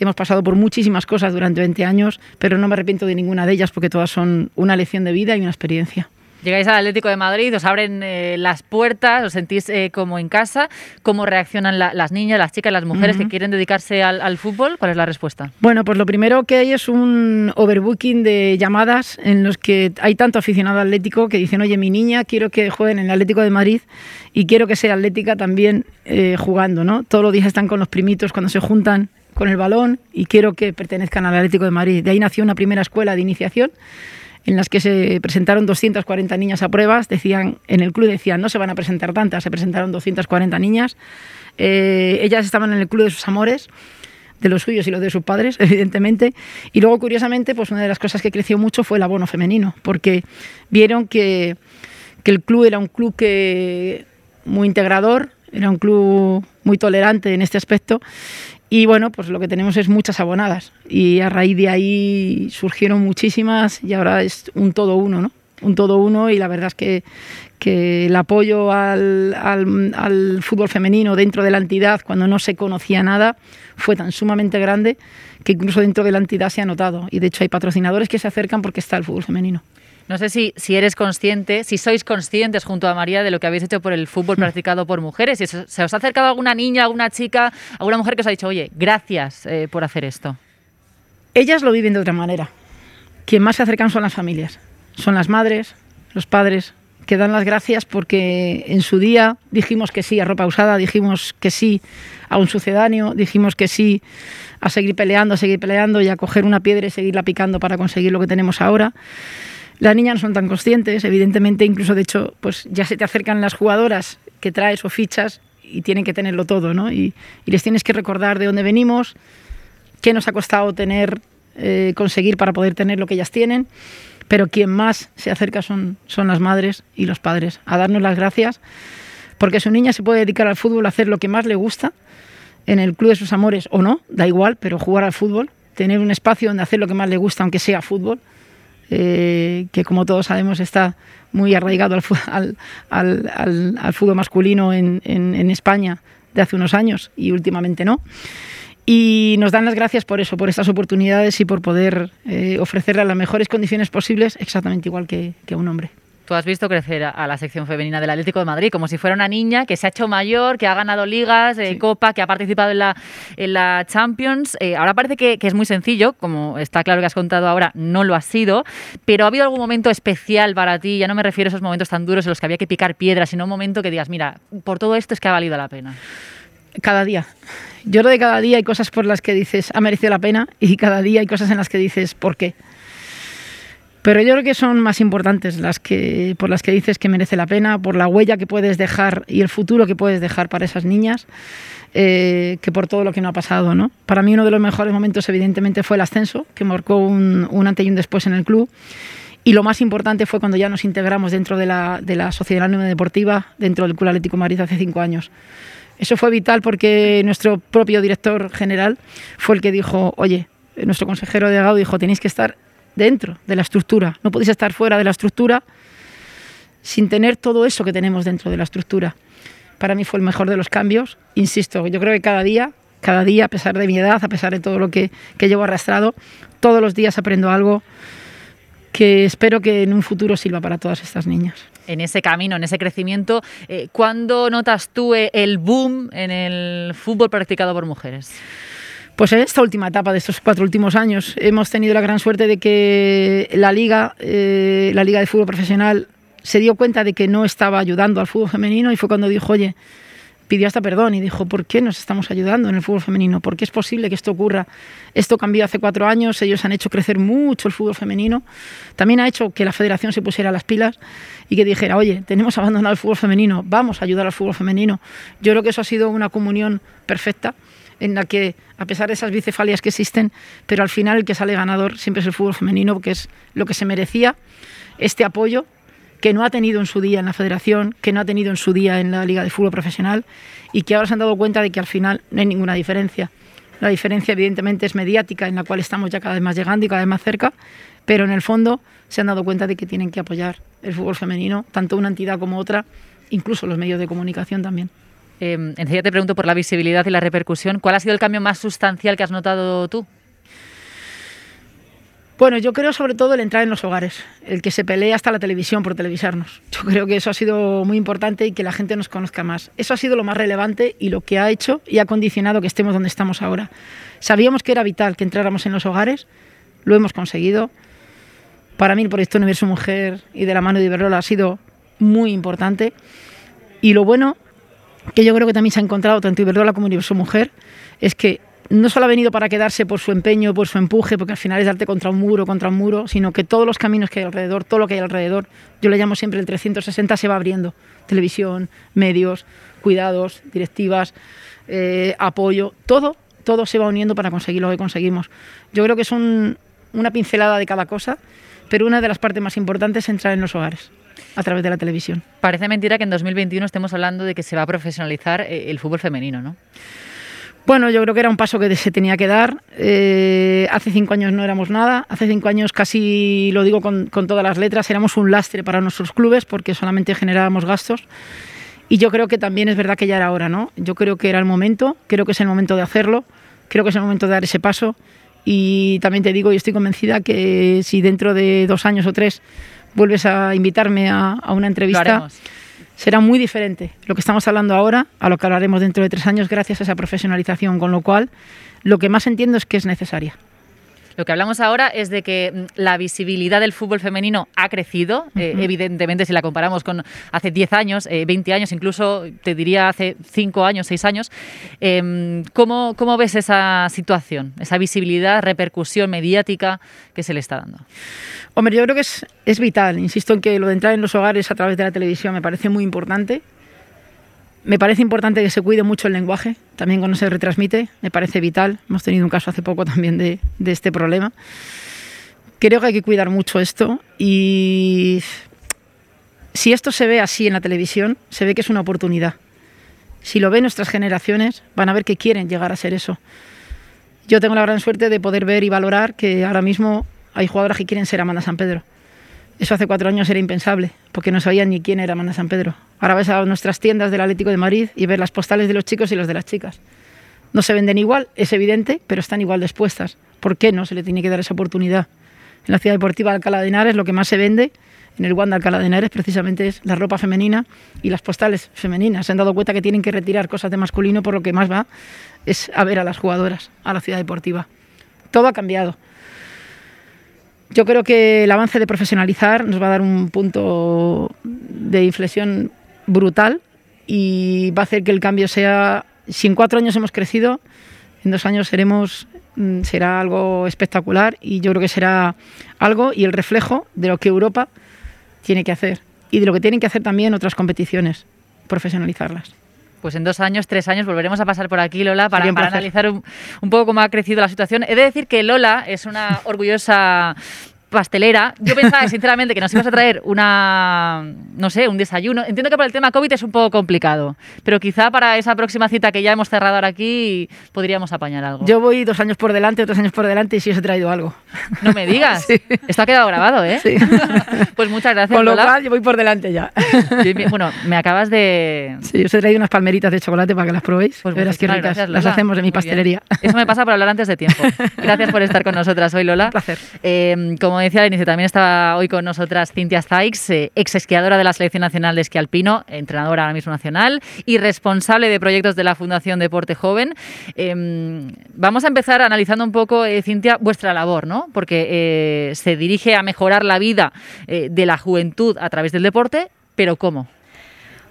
Hemos pasado por muchísimas cosas durante 20 años, pero no me arrepiento de ninguna de ellas porque todas son una lección de vida y una experiencia. Llegáis al Atlético de Madrid, os abren eh, las puertas, os sentís eh, como en casa. ¿Cómo reaccionan la- las niñas, las chicas, las mujeres que quieren dedicarse al, al fútbol? ¿Cuál es la respuesta? Bueno, pues lo primero que hay es un overbooking de llamadas en los que hay tanto aficionado atlético que dicen, oye, mi niña quiero que jueguen en el Atlético de Madrid y quiero que sea atlética también eh, jugando, ¿no? Todos los días están con los primitos cuando se juntan con el balón y quiero que pertenezcan al Atlético de Madrid. De ahí nació una primera escuela de iniciación en las que se presentaron 240 niñas a pruebas. Decían, en el club decían, no se van a presentar tantas, se presentaron 240 niñas. Eh, ellas estaban en el club de sus amores de los suyos y los de sus padres, evidentemente. Y luego, curiosamente, pues una de las cosas que creció mucho fue el abono femenino, porque vieron que, que el club era un club que muy integrador, era un club muy tolerante en este aspecto. Y bueno, pues lo que tenemos es muchas abonadas. Y a raíz de ahí surgieron muchísimas y ahora es un todo uno, ¿no? Un todo uno y la verdad es que, que el apoyo al, al, al fútbol femenino dentro de la entidad, cuando no se conocía nada, fue tan sumamente grande que incluso dentro de la entidad se ha notado. Y de hecho hay patrocinadores que se acercan porque está el fútbol femenino. No sé si, si eres consciente, si sois conscientes junto a María de lo que habéis hecho por el fútbol practicado por mujeres. Si se, os ha acercado alguna niña, alguna chica, alguna mujer que os ha dicho, oye, gracias eh, por hacer esto. Ellas lo viven de otra manera. Quien más se acercan son las familias, son las madres, los padres, que dan las gracias porque en su día dijimos que sí a ropa usada, dijimos que sí a un sucedáneo, dijimos que sí a seguir peleando, a seguir peleando y a coger una piedra y seguirla picando para conseguir lo que tenemos ahora. Las niñas no son tan conscientes, evidentemente, incluso de hecho, pues ya se te acercan las jugadoras que traes o fichas y tienen que tenerlo todo, ¿no? Y, les tienes que recordar de dónde venimos, qué nos ha costado tener, eh, conseguir para poder tener lo que ellas tienen, pero quien más se acerca son, son las madres y los padres, a darnos las gracias, porque su niña se puede dedicar al fútbol, a hacer lo que más le gusta, en el club de sus amores o no, da igual, pero jugar al fútbol, tener un espacio donde hacer lo que más le gusta, aunque sea fútbol, eh, que como todos sabemos está muy arraigado al, al, al- fútbol masculino en, España de hace unos años y últimamente no. Y nos dan las gracias por eso, por estas oportunidades y por poder eh, ofrecerle las mejores condiciones posibles, exactamente igual que a un hombre. Tú has visto crecer a la sección femenina del Atlético de Madrid como si fuera una niña que se ha hecho mayor, que ha ganado ligas, eh, Copa, que ha participado en la, en la Champions. Eh, ahora parece que, es muy sencillo, como está claro que has contado ahora, no lo ha sido, pero ¿ha habido algún momento especial para ti? Ya no me refiero a esos momentos tan duros en los que había que picar piedras, sino un momento que digas, mira, por todo esto es que ha valido la pena. Cada día. Yo lo de cada día hay cosas por las que dices, ha merecido la pena, y cada día hay cosas en las que dices, ¿por qué? Pero yo creo que son más importantes las que, por las que dices que merece la pena, por la huella que puedes dejar y el futuro que puedes dejar para esas niñas, eh, que por todo lo que no ha pasado. ¿no? Para mí uno de los mejores momentos evidentemente fue el ascenso, que marcó un, antes y un después en el club. Y lo más importante fue cuando ya nos integramos dentro de la, de Sociedad Anónima Deportiva, dentro del Club Atlético Madrid hace cinco años. Eso fue vital porque nuestro propio director general fue el que dijo, oye, nuestro consejero delegado dijo, tenéis que estar dentro de la estructura. No podéis estar fuera de la estructura sin tener todo eso que tenemos dentro de la estructura. Para mí fue el mejor de los cambios. Insisto, yo creo que cada día, cada día, a pesar de mi edad, a pesar de todo lo que, llevo arrastrado, todos los días aprendo algo que espero que en un futuro sirva para todas estas niñas. En ese camino, en ese crecimiento, eh, ¿cuándo notas tú el boom en el fútbol practicado por mujeres? Pues en esta última etapa de estos cuatro últimos años hemos tenido la gran suerte de que la liga, eh, la liga de fútbol profesional, se dio cuenta de que no estaba ayudando al fútbol femenino y fue cuando dijo, oye, pidió hasta perdón y dijo, ¿por qué nos estamos ayudando en el fútbol femenino? ¿Por qué es posible que esto ocurra? Esto cambió hace cuatro años, ellos han hecho crecer mucho el fútbol femenino, también ha hecho que la federación se pusiera las pilas y que dijera, oye, tenemos abandonado el fútbol femenino, vamos a ayudar al fútbol femenino. Yo creo que eso ha sido una comunión perfecta en la que, a pesar de esas bicefalias que existen, pero al final el que sale ganador siempre es el fútbol femenino, que es lo que se merecía, este apoyo que no ha tenido en su día en la federación, que no ha tenido en su día en la Liga de Fútbol Profesional y que ahora se han dado cuenta de que al final no hay ninguna diferencia. La diferencia evidentemente es mediática, en la cual estamos ya cada vez más llegando y cada vez más cerca, pero en el fondo se han dado cuenta de que tienen que apoyar el fútbol femenino, tanto una entidad como otra, incluso los medios de comunicación también. Eh, enseguida te pregunto por la visibilidad y la repercusión. ¿Cuál ha sido el cambio más sustancial que has notado tú? Bueno, yo creo sobre todo el entrar en los hogares, el que se pelee hasta la televisión por televisarnos. Yo creo que eso ha sido muy importante y que la gente nos conozca más. Eso ha sido lo más relevante y lo que ha hecho y ha condicionado que estemos donde estamos ahora. Sabíamos que era vital que entráramos en los hogares, lo hemos conseguido. Para mí el proyecto Universo Mujer y de la mano de Iberrola ha sido muy importante. Y lo bueno que yo creo que también se ha encontrado tanto Iberdrola como Universo Mujer, es que no solo ha venido para quedarse por su empeño, por su empuje, porque al final es darte contra un muro, contra un muro, sino que todos los caminos que hay alrededor, todo lo que hay alrededor, yo le llamo siempre el 360, se va abriendo. Televisión, medios, cuidados, directivas, eh, apoyo, todo, todo se va uniendo para conseguir lo que conseguimos. Yo creo que es una pincelada de cada cosa, pero una de las partes más importantes es entrar en los hogares a través de la televisión. Parece mentira que en 2021 estemos hablando de que se va a profesionalizar eh, el fútbol femenino, ¿no? Bueno, yo creo que era un paso que se tenía que dar. Eh, hace cinco años no éramos nada. Hace cinco años, casi lo digo con, con, todas las letras, éramos un lastre para nuestros clubes porque solamente generábamos gastos. Y yo creo que también es verdad que ya era hora, ¿no? Yo creo que era el momento, creo que es el momento de hacerlo, creo que es el momento de dar ese paso. Y también te digo, y estoy convencida que si dentro de dos años o tres vuelves a invitarme a, una entrevista, será muy diferente lo que estamos hablando ahora a lo que hablaremos dentro de tres años gracias a esa profesionalización, con lo cual lo que más entiendo es que es necesaria. Lo que hablamos ahora es de que mm, la visibilidad del fútbol femenino ha crecido, eh, evidentemente si la comparamos con hace 10 años, 20 eh, años, incluso te diría hace 5 años, 6 años. Em, ¿cómo, ¿Cómo ves esa situación, esa visibilidad, repercusión mediática que se le está dando? Hombre, yo creo que es, es vital. Insisto en que lo de entrar en los hogares a través de la televisión me parece muy importante. Me parece importante que se cuide mucho el lenguaje, también cuando se retransmite, me parece vital. Hemos tenido un caso hace poco también de, de este problema. Creo que hay que cuidar mucho esto y si esto se ve así en la televisión, se ve que es una oportunidad. Si lo ven nuestras generaciones, van a ver que quieren llegar a ser eso. Yo tengo la gran suerte de poder ver y valorar que ahora mismo hay jugadoras que quieren ser Amanda San Pedro. Eso hace cuatro años era impensable, porque no sabían ni quién era Amanda San Pedro. Ahora ves a nuestras tiendas del Atlético de Madrid y ves las postales de los chicos y las de las chicas. No se venden igual, es evidente, pero están igual dispuestas. ¿Por qué no se le tiene que dar esa oportunidad? En la ciudad deportiva de Alcalá de Henares lo que más se vende en el Wanda Alcalá de Henares precisamente es la ropa femenina y las postales femeninas. Se han dado cuenta que tienen que retirar cosas de masculino, por lo que más va es a ver a las jugadoras, a la ciudad deportiva. Todo ha cambiado. Yo creo que el avance de profesionalizar nos va a dar un punto de inflexión brutal y va a hacer que el cambio sea, si en cuatro años hemos crecido, en dos años seremos mm, será algo espectacular y yo creo que será algo y el reflejo de lo que Europa tiene que hacer y de lo que tienen que hacer también otras competiciones, profesionalizarlas. Pues en dos años, tres años volveremos a pasar por aquí, Lola, para, analizar un, un, poco cómo ha crecido la situación. He de decir que Lola es una orgullosa pastelera. Yo pensaba sinceramente que nos ibas a traer una, no sé, un desayuno. Entiendo que por el tema COVID es un poco complicado, pero quizá para esa próxima cita que ya hemos cerrado ahora aquí podríamos apañar algo. Yo voy dos años por delante, otros años por delante y sí os he traído algo. No me digas. Esto ha quedado grabado, ¿eh? Sí. pues muchas gracias. Con lo cual yo voy por delante ya. bueno, me acabas de... Sí, os he traído unas palmeritas de chocolate para que las probéis. Pues Verás qué ricas. las hacemos en mi pastelería. Eso me pasa por hablar antes de tiempo. Gracias por estar con nosotras hoy, Lola. Un placer. Eh, como decía al inicio, también estaba hoy con nosotras Cintia Zykes, eh, ex esquiadora de la Selección Nacional de Esquí Alpino, entrenadora ahora mismo nacional y responsable de proyectos de la Fundación Deporte Joven. Em, vamos a empezar analizando un poco, eh, Cintia, vuestra labor, ¿no? Porque eh, se dirige a mejorar la vida de la juventud a través del deporte, pero ¿cómo?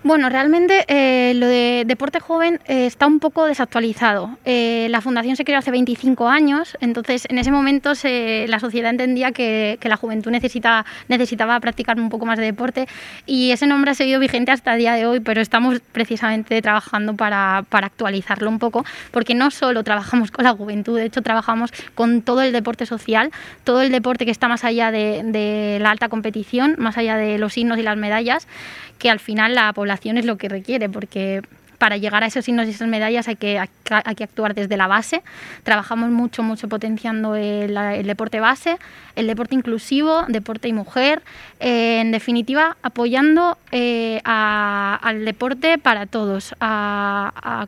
Bueno, realmente eh, lo de deporte joven eh, está un poco desactualizado. Eh, la fundación se creó hace 25 años, entonces en ese momento la sociedad entendía que, la juventud necesitaba, practicar un poco más de deporte y ese nombre ha seguido vigente hasta el día de hoy, pero estamos precisamente trabajando para, actualizarlo un poco, porque no solo trabajamos con la juventud, de hecho trabajamos con todo el deporte social, todo el deporte que está más allá de, de la alta competición, más allá de los signos y las medallas, que al final la población es lo que requiere, porque para llegar a esos signos y esas medallas hay que, hay que actuar desde la base. Trabajamos mucho, mucho potenciando el, deporte base, el deporte inclusivo, deporte y mujer. Eh, en definitiva, apoyando eh, al deporte para todos, a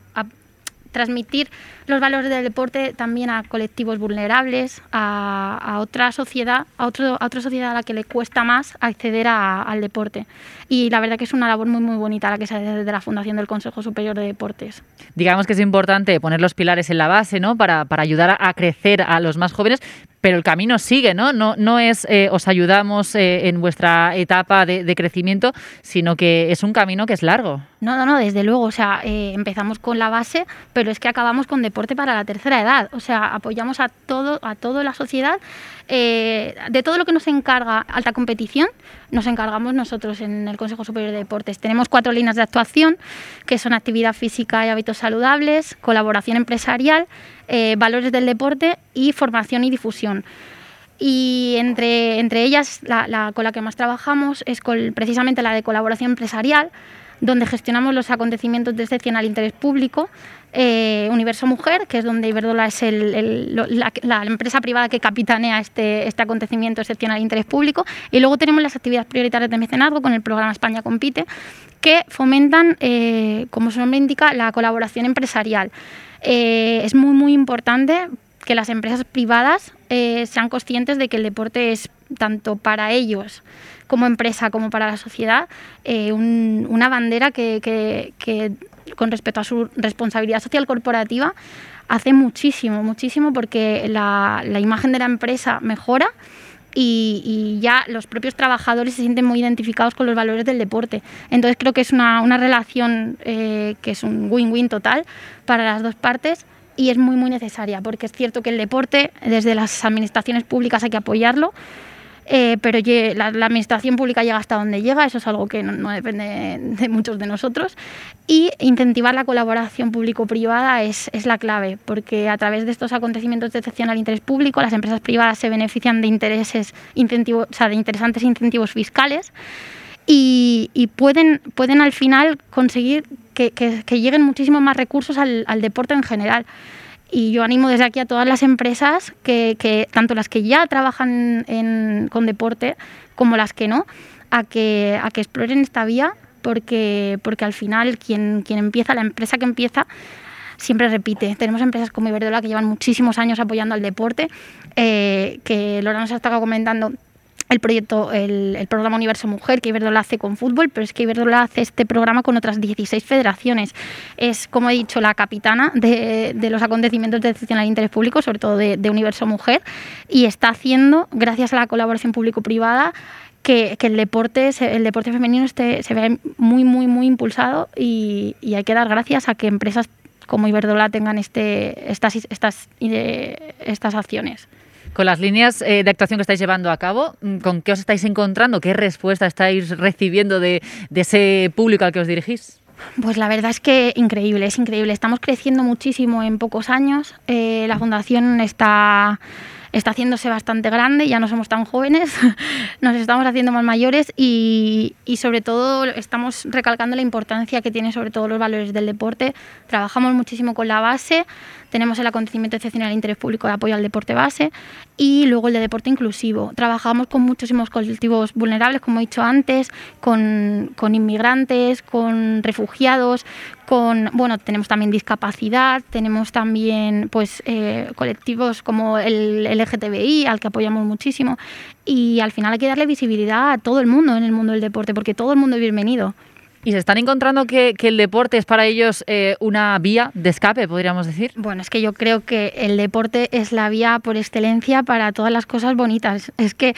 transmitir los valores del deporte también a colectivos vulnerables, a, otra sociedad, a, otro, a otra sociedad a la que le cuesta más acceder al deporte. Y la verdad que es una labor muy muy bonita la que se hace desde la Fundación del Consejo Superior de Deportes. Digamos que es importante poner los pilares en la base, ¿no? Para, para ayudar a crecer a los más jóvenes, pero el camino sigue, ¿no? No, no es eh, os ayudamos eh, en vuestra etapa de, crecimiento, sino que es un camino que es largo. No, no, no, desde luego. O sea, eh, empezamos con la base, pero es que acabamos con deporte para la tercera edad. O sea, apoyamos a todo, a toda la sociedad. de todo lo que nos encarga alta competición, nos encargamos nosotros en el Consejo Superior de Deportes. Tenemos cuatro líneas de actuación, que son actividad física y hábitos saludables, colaboración empresarial, eh, valores del deporte y formación y difusión. Y entre, entre ellas, la, con la que más trabajamos es precisamente la de colaboración empresarial, donde gestionamos los acontecimientos de excepcional interés público. Eh, Universo Mujer, que es donde Iberdrola es la, empresa privada que capitanea este, este acontecimiento excepcional interés público. Y luego tenemos las actividades prioritarias de mecenazgo con el programa España Compite, que fomentan, eh, como su nombre indica, la colaboración empresarial. Eh, es muy, muy importante que las empresas privadas sean conscientes de que el deporte es tanto para ellos como empresa como para la sociedad una bandera que, con respecto a su responsabilidad social corporativa hace muchísimo, muchísimo porque la, imagen de la empresa mejora y, ya los propios trabajadores se sienten muy identificados con los valores del deporte. Entonces creo que es una, relación que es un win-win total para las dos partes y es muy, muy necesaria, porque es cierto que el deporte, desde las administraciones públicas hay que apoyarlo, eh, pero la, administración pública llega hasta donde llega, eso es algo que no, depende de muchos de nosotros, y incentivar la colaboración público-privada es, es, la clave, porque a través de estos acontecimientos de excepcional interés público, las empresas privadas se benefician de, intereses incentivos, o sea, de interesantes incentivos fiscales y, y pueden, pueden al final conseguir que, que, lleguen muchísimos más recursos al, al, deporte en general. Y yo animo desde aquí a todas las empresas, que, que tanto las que ya trabajan en, con deporte como las que no, a que, a que exploren esta vía, porque, porque al final quien, quien empieza, la empresa que empieza, siempre repite. Tenemos empresas como Iberdrola que llevan muchísimos años apoyando al deporte, eh, que Lora nos ha estado comentando el proyecto, el, programa Universo Mujer, que Iberdrola hace con fútbol, pero es que Iberdrola hace este programa con otras 16 federaciones. Es, como he dicho, la capitana de, los acontecimientos de excepcional interés público, sobre todo de, Universo Mujer, y está haciendo, gracias a la colaboración público-privada, que, el deporte el deporte femenino esté, se ve muy, muy, muy impulsado y, hay que dar gracias a que empresas como Iberdrola tengan este, estas, estas, eh, estas acciones. Con las líneas eh, de actuación que estáis llevando a cabo, mm, ¿con qué os estáis encontrando? ¿Qué respuesta estáis recibiendo de, ese público al que os dirigís? Pues la verdad es que increíble, es increíble. Estamos creciendo muchísimo en pocos años. Eh, la fundación está está haciéndose bastante grande, ya no somos tan jóvenes, nos estamos haciendo más mayores y, y, sobre todo estamos recalcando la importancia que tiene sobre todo los valores del deporte. Trabajamos muchísimo con la base, tenemos el acontecimiento excepcional de interés público de apoyo al deporte base y luego el de deporte inclusivo. Trabajamos con muchísimos colectivos vulnerables, como he dicho antes, con, con inmigrantes, con refugiados, con, bueno, tenemos también discapacidad, tenemos también pues eh, colectivos como el LGTBI, al que apoyamos muchísimo, y al final hay que darle visibilidad a todo el mundo en el mundo del deporte, porque todo el mundo es bienvenido. ¿Y se están encontrando que, el deporte es para ellos eh, una vía de escape, podríamos decir? Bueno, es que yo creo que el deporte es la vía por excelencia para todas las cosas bonitas. Es que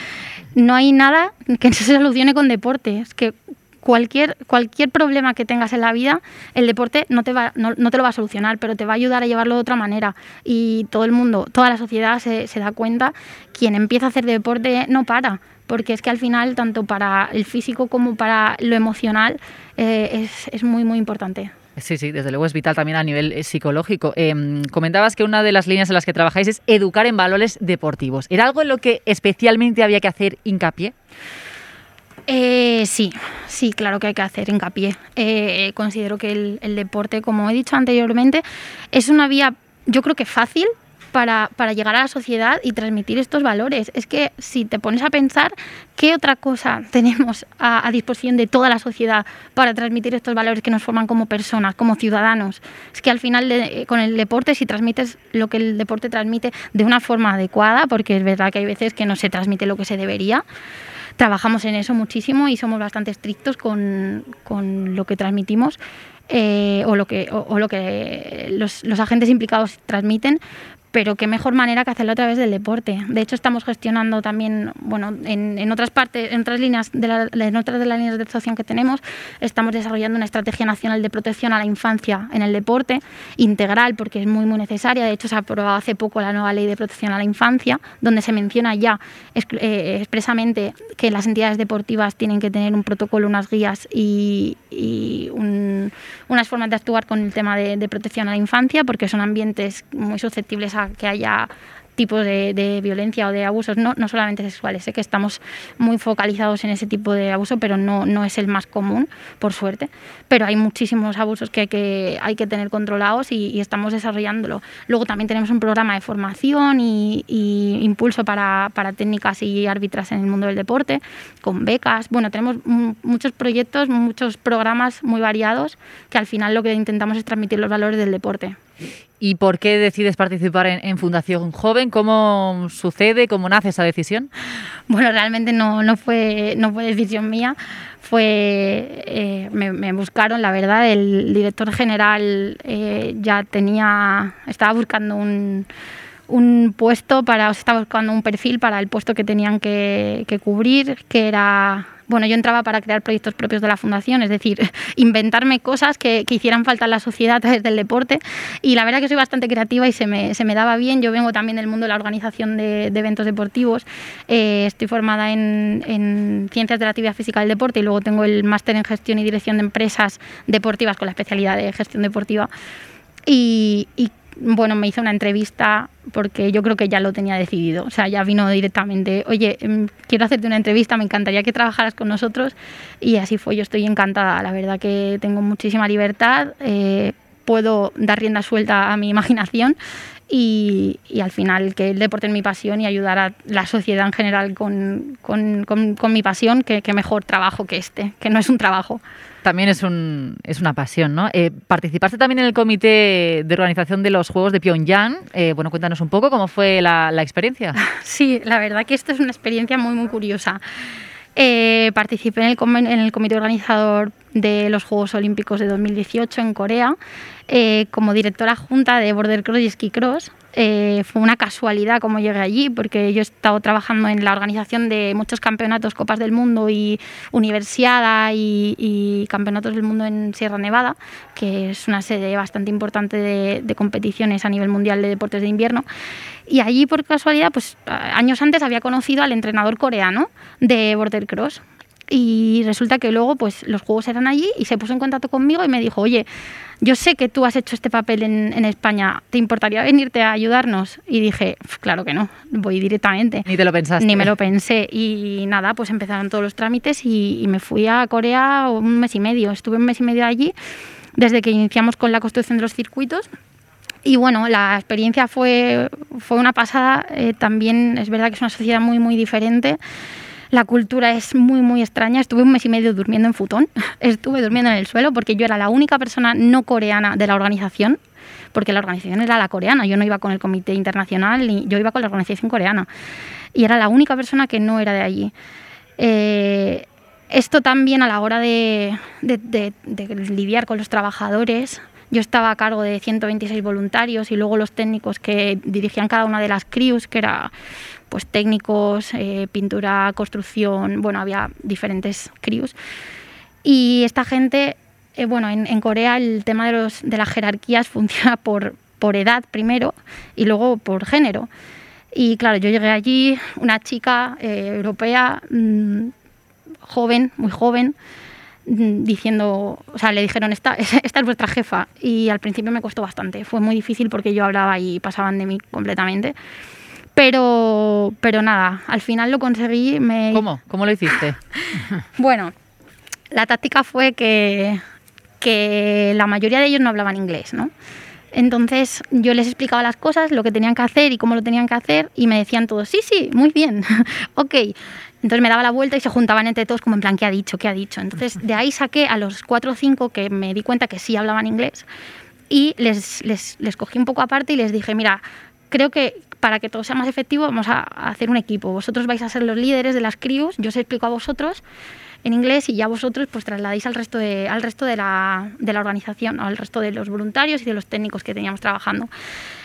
no hay nada que se solucione con deporte. Es que cualquier, cualquier problema que tengas en la vida, el deporte no te, va, no, te lo va a solucionar, pero te va a ayudar a llevarlo de otra manera. Y todo el mundo, toda la sociedad se, se da cuenta, quien empieza a hacer deporte no para porque es que al final, tanto para el físico como para lo emocional, eh, es, es, muy, muy importante. Sí, sí, desde luego es vital también a nivel eh, psicológico. Em, comentabas que una de las líneas en las que trabajáis es educar en valores deportivos. ¿Era algo en lo que especialmente había que hacer hincapié? Eh, sí, sí, claro que hay que hacer hincapié. considero que el, deporte, como he dicho anteriormente, es una vía, yo creo que fácil, para, para, llegar a la sociedad y transmitir estos valores. Es que si te pones a pensar, ¿qué otra cosa tenemos a, disposición de toda la sociedad para transmitir estos valores que nos forman como personas, como ciudadanos? Es que al final con el deporte, si transmites lo que el deporte transmite de una forma adecuada, porque es verdad que hay veces que no se transmite lo que se debería, trabajamos en eso muchísimo y somos bastante estrictos con, con lo que transmitimos. Eh, o lo que, o, lo que los, los, agentes implicados transmiten, pero qué mejor manera que hacerlo a través del deporte. De hecho, estamos gestionando también, bueno, en, otras partes, en otras líneas de la, en otras de las líneas de actuación que tenemos, estamos desarrollando una estrategia nacional de protección a la infancia en el deporte integral, porque es muy muy necesaria. De hecho, se ha aprobado hace poco la nueva ley de protección a la infancia, donde se menciona ya eh, expresamente que las entidades deportivas tienen que tener un protocolo, unas guías y, unas formas de actuar con el tema de protección a la infancia, porque son ambientes muy susceptibles que haya tipos de, violencia o de abusos, no, no solamente sexuales. Sé que estamos muy focalizados en ese tipo de abuso, pero no, no es el más común, por suerte. Pero hay muchísimos abusos que hay que, hay que tener controlados y, estamos desarrollándolo. Luego también tenemos un programa de formación y, impulso para, para, técnicas y árbitras en el mundo del deporte, con becas. Bueno, tenemos muchos proyectos, muchos programas muy variados que al final lo que intentamos es transmitir los valores del deporte. ¿Y por qué decides participar en, Fundación Joven? ¿Cómo sucede? ¿Cómo nace esa decisión? Bueno, realmente no, fue, no fue decisión mía. Fue, eh, me, buscaron, la verdad, el director general eh, ya tenía, estaba buscando un, un puesto para, estaba buscando un perfil para el puesto que tenían que cubrir, que era bueno, yo entraba para crear proyectos propios de la fundación, es decir, inventarme cosas que, hicieran falta en la sociedad a través del deporte. Y la verdad que soy bastante creativa y se me, se me daba bien. Yo vengo también del mundo de la organización de, eventos deportivos. Eh, estoy formada en, en, Ciencias de la Actividad Física del Deporte y luego tengo el máster en Gestión y Dirección de Empresas Deportivas con la especialidad de Gestión Deportiva. Y bueno, me hizo una entrevista porque yo creo que ya lo tenía decidido. O sea, ya vino directamente, oye, em, quiero hacerte una entrevista, me encantaría que trabajaras con nosotros. Y así fue, yo estoy encantada. La verdad que tengo muchísima libertad, eh, puedo dar rienda suelta a mi imaginación y, al final que el deporte es mi pasión y ayudar a la sociedad en general con, mi pasión, que, mejor trabajo que este, que no es un trabajo. También es, un, es una pasión, ¿no? Eh, participaste también en el comité de organización de los Juegos de Pyongyang. Eh, bueno, cuéntanos un poco cómo fue la, la experiencia. Sí, la verdad que esto es una experiencia muy, muy curiosa. Eh, participé en el, en el, comité organizador de los Juegos Olímpicos de 2018 en Corea eh, como directora junta de Border Cross y Ski Cross. Eh, fue una casualidad como llegué allí, porque yo he estado trabajando en la organización de muchos campeonatos, Copas del Mundo y Universiada y, Campeonatos del Mundo en Sierra Nevada, que es una sede bastante importante de, de, competiciones a nivel mundial de deportes de invierno. Y allí, por casualidad, pues años antes había conocido al entrenador coreano de Border Cross. Y resulta que luego pues los juegos eran allí y se puso en contacto conmigo y me dijo, oye, yo sé que tú has hecho este papel en, España, ¿te importaría venirte a ayudarnos? Y dije, claro que no, voy directamente. Ni te lo pensaste. Ni me lo pensé. Y nada, pues empezaron todos los trámites y, me fui a Corea un mes y medio. Estuve un mes y medio allí desde que iniciamos con la construcción de los circuitos. Y bueno, la experiencia fue, fue una pasada. Eh, también es verdad que es una sociedad muy, muy diferente. La cultura es muy, muy extraña. Estuve un mes y medio durmiendo en futón. Estuve durmiendo en el suelo porque yo era la única persona no coreana de la organización, porque la organización era la coreana. Yo no iba con el comité internacional, ni yo iba con la organización coreana. Y era la única persona que no era de allí. Eh, esto también a la hora de, lidiar con los trabajadores, yo estaba a cargo de 126 voluntarios y luego los técnicos que dirigían cada una de las crews, que era pues técnicos, eh, pintura, construcción, bueno, había diferentes crews. Y esta gente, eh, bueno, en, Corea el tema de, los, de las jerarquías funciona por, por edad primero y luego por género. Y claro, yo llegué allí, una chica eh, europea, mm, joven, muy joven, mm, diciendo, o sea, le dijeron, esta, esta es vuestra jefa. Y al principio me costó bastante, fue muy difícil porque yo hablaba y pasaban de mí completamente. Pero, pero nada, al final lo conseguí. Me... ¿Cómo? ¿Cómo lo hiciste? bueno, la táctica fue que, que la mayoría de ellos no hablaban inglés, ¿no? Entonces yo les explicaba las cosas, lo que tenían que hacer y cómo lo tenían que hacer y me decían todos, sí, sí, muy bien, ok. Entonces me daba la vuelta y se juntaban entre todos como en plan, ¿qué ha dicho? ¿Qué ha dicho? Entonces de ahí saqué a los cuatro o cinco que me di cuenta que sí hablaban inglés y les, les, les cogí un poco aparte y les dije, mira, creo que para que todo sea más efectivo vamos a, hacer un equipo. Vosotros vais a ser los líderes de las crews, yo os explico a vosotros en inglés y ya vosotros pues trasladéis al resto de, al resto de la, de la organización, al resto de los voluntarios y de los técnicos que teníamos trabajando.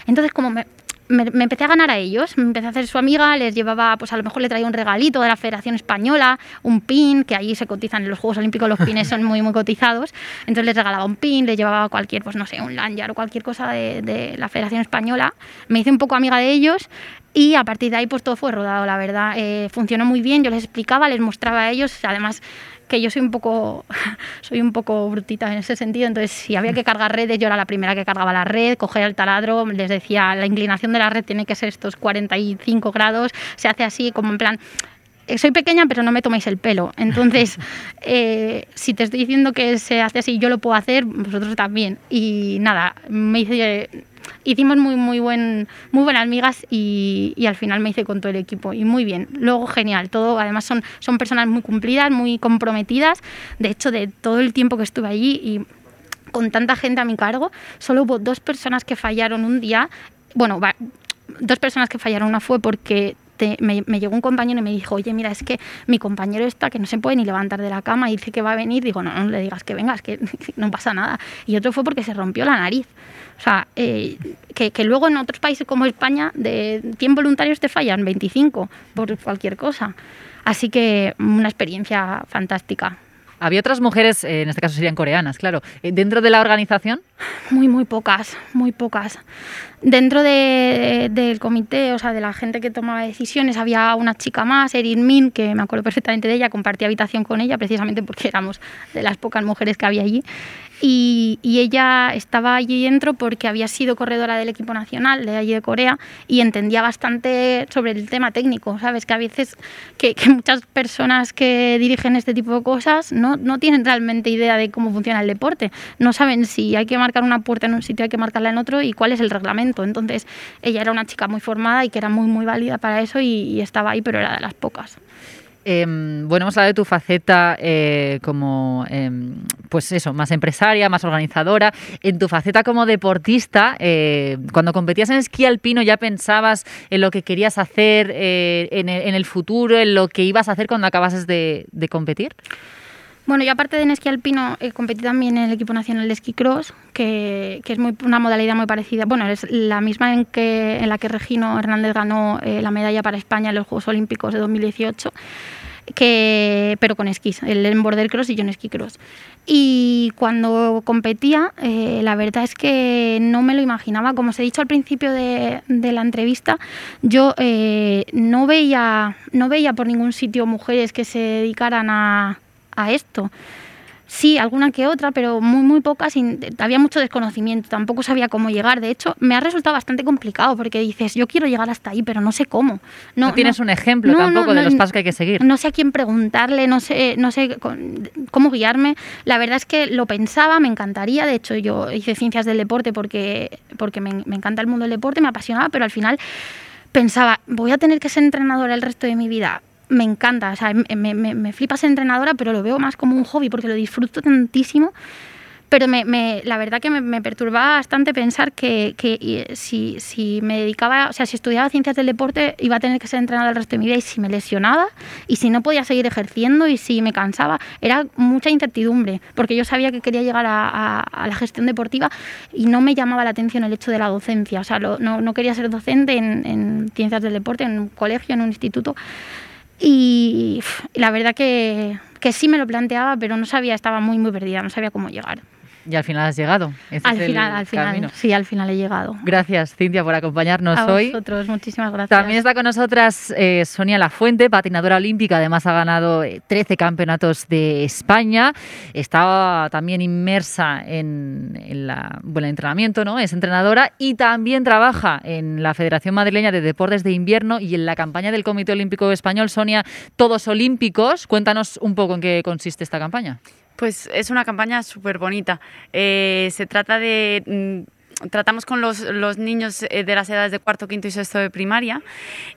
Entonces, como me, me, empecé a ganar a ellos, me empecé a hacer su amiga, les llevaba, pues a lo mejor le traía un regalito de la Federación Española, un pin, que allí se cotizan en los Juegos Olímpicos, los pines son muy, muy cotizados, entonces les regalaba un pin, les llevaba cualquier, pues no sé, un lanyard o cualquier cosa de, de la Federación Española, me hice un poco amiga de ellos y a partir de ahí pues todo fue rodado, la verdad. Eh, funcionó muy bien, yo les explicaba, les mostraba a ellos, además que yo soy un poco soy un poco brutita en ese sentido, entonces si había que cargar redes, yo era la primera que cargaba la red, cogía el taladro, les decía, la inclinación de la red tiene que ser estos 45 grados, se hace así como en plan eh, soy pequeña, pero no me tomáis el pelo. Entonces, eh, si te estoy diciendo que se hace así, yo lo puedo hacer, vosotros también. Y nada, me hice hicimos muy, muy, buen, muy buenas migas y, y, al final me hice con todo el equipo y muy bien. Luego genial, todo, además son, son personas muy cumplidas, muy comprometidas. De hecho, de todo el tiempo que estuve allí y con tanta gente a mi cargo, solo hubo dos personas que fallaron un día. Bueno, dos personas que fallaron. Una fue porque me, llegó un compañero y me dijo, oye, mira, es que mi compañero está que no se puede ni levantar de la cama y dice que va a venir. Digo, no, no le digas que vengas, que no pasa nada. Y otro fue porque se rompió la nariz. O sea, eh, que, que, luego en otros países como España, de 100 voluntarios te fallan 25 por cualquier cosa. Así que una experiencia fantástica. ¿Había otras mujeres, eh, en este caso serían coreanas, claro, eh, dentro de la organización? Muy, muy pocas, muy pocas. Dentro del comité, o sea, de la gente que tomaba decisiones, había una chica más, Erin Min, que me acuerdo perfectamente de ella, compartí habitación con ella precisamente porque éramos de las pocas mujeres que había allí. Y, ella estaba allí dentro porque había sido corredora del equipo nacional de allí de Corea y entendía bastante sobre el tema técnico, ¿sabes? Que a veces que, muchas personas que dirigen este tipo de cosas no, no, tienen realmente idea de cómo funciona el deporte, no saben si hay que marcar una puerta en un sitio, hay que marcarla en otro y cuál es el reglamento. Entonces ella era una chica muy formada y que era muy, muy válida para eso y estaba ahí, pero era de las pocas. Em, bueno, hemos hablado de tu faceta eh, como, em, pues eso, más empresaria, más organizadora. En tu faceta como deportista, eh, cuando competías en esquí alpino, ¿ya pensabas en lo que querías hacer eh, en, el, futuro, en lo que ibas a hacer cuando acabases de, competir? Bueno, yo aparte de en esquí alpino, competí también en el equipo nacional de esquí cross, que, es una modalidad muy parecida. Bueno, es la misma en, en la que Regino Hernández ganó la medalla para España en los Juegos Olímpicos de 2018 que, pero con esquís, el border cross y yo en esquí cross. Y cuando competía, eh, la verdad es que no me lo imaginaba. Como os he dicho al principio de, la entrevista, yo eh, no, veía, no veía por ningún sitio mujeres que se dedicaran a, a esto. Sí, alguna que otra, pero muy, muy pocas. había mucho desconocimiento, tampoco sabía cómo llegar. De hecho, me ha resultado bastante complicado porque dices, yo quiero llegar hasta ahí, pero no sé cómo. No, tienes un ejemplo tampoco de los pasos que hay que seguir. No sé a quién preguntarle, no sé, no sé cómo guiarme. La verdad es que lo pensaba, me encantaría. De hecho, yo hice ciencias del deporte porque, porque me, me encanta el mundo del deporte, me apasionaba, pero al final pensaba, voy a tener que ser entrenadora el resto de mi vida me encanta, o sea, me, me, me, flipa ser entrenadora, pero lo veo más como un hobby porque lo disfruto tantísimo. Pero me, la verdad que me, perturbaba bastante pensar que, que si, si, me dedicaba, o sea, si estudiaba ciencias del deporte, iba a tener que ser entrenadora el resto de mi vida y si me lesionaba y si no podía seguir ejerciendo y si me cansaba, era mucha incertidumbre, porque yo sabía que quería llegar a, la gestión deportiva y no me llamaba la atención el hecho de la docencia, o sea, no, no, quería ser docente en, en ciencias del deporte, en un colegio, en un instituto. Y la verdad que, que sí me lo planteaba, pero no sabía, estaba muy, muy perdida, no sabía cómo llegar. Y al final has llegado. al final, al final. Sí, al final he llegado. Gracias, Cintia, por acompañarnos hoy. A vosotros, muchísimas gracias. También está con nosotras eh, Sonia Lafuente, patinadora olímpica. Además, ha ganado 13 eh, campeonatos de España. Estaba también inmersa en, la, bueno, el entrenamiento, ¿no? Es entrenadora y también trabaja en la Federación Madrileña de Deportes de Invierno y en la campaña del Comité Olímpico Español. Sonia, todos olímpicos. Cuéntanos un poco en qué consiste esta campaña. Pues es una campaña súper bonita. Eh, se trata de mm, tratamos con los, los, niños eh, de las edades de cuarto, quinto y sexto de primaria.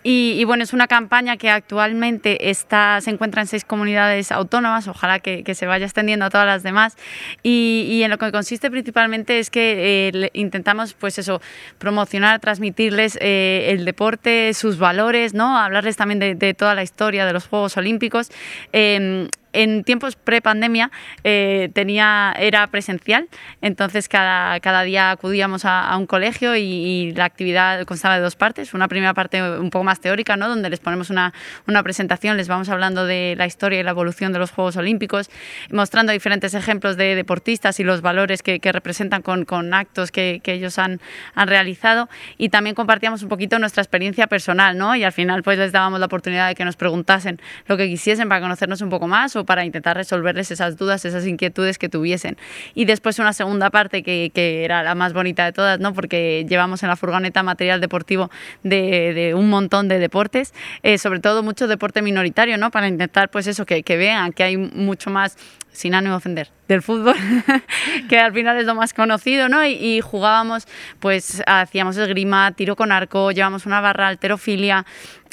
Y, bueno, es una campaña que actualmente está, se encuentra en seis comunidades autónomas, ojalá que, que se vaya extendiendo a todas las demás. Y, y en lo que consiste principalmente es que eh, intentamos, pues eso, promocionar, transmitirles el deporte, sus valores, ¿no? hablarles también de, toda la historia de los Juegos Olímpicos em, en tiempos pre-pandemia eh, tenía, era presencial, entonces cada, cada día acudíamos a, un colegio y, la actividad constaba de dos partes. Una primera parte un poco más teórica, ¿no? donde les ponemos una, una presentación, les vamos hablando de la historia y la evolución de los Juegos Olímpicos, mostrando diferentes ejemplos de deportistas y los valores que, que representan con, con actos que, que, ellos han, han realizado y también compartíamos un poquito nuestra experiencia personal ¿no? y al final pues les dábamos la oportunidad de que nos preguntasen lo que quisiesen para conocernos un poco más o para intentar resolverles esas dudas, esas inquietudes que tuviesen. Y después una segunda parte que, que era la más bonita de todas, ¿no? porque llevamos en la furgoneta material deportivo de, de un montón de deportes, eh, sobre todo mucho deporte minoritario, ¿no? para intentar pues eso, que, vean que hay mucho más sin ánimo de ofender, del fútbol, que al final es lo más conocido, ¿no? Y, y, jugábamos, pues hacíamos esgrima, tiro con arco, llevamos una barra, alterofilia,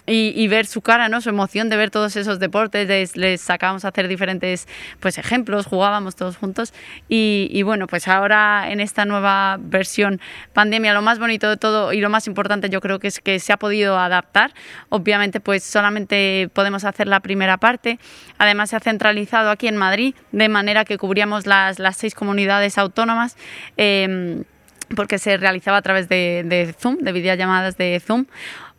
y, ver su cara, ¿no? Su emoción de ver todos esos deportes, les, les sacábamos a hacer diferentes pues, ejemplos, jugábamos todos juntos y, bueno, pues ahora en esta nueva versión pandemia, lo más bonito de todo y lo más importante yo creo que es que se ha podido adaptar. Obviamente pues solamente podemos hacer la primera parte, además se ha centralizado aquí en Madrid, de manera que cubríamos las, las seis comunidades autónomas. Eh, porque se realizaba a través de, de Zoom, de videollamadas de Zoom.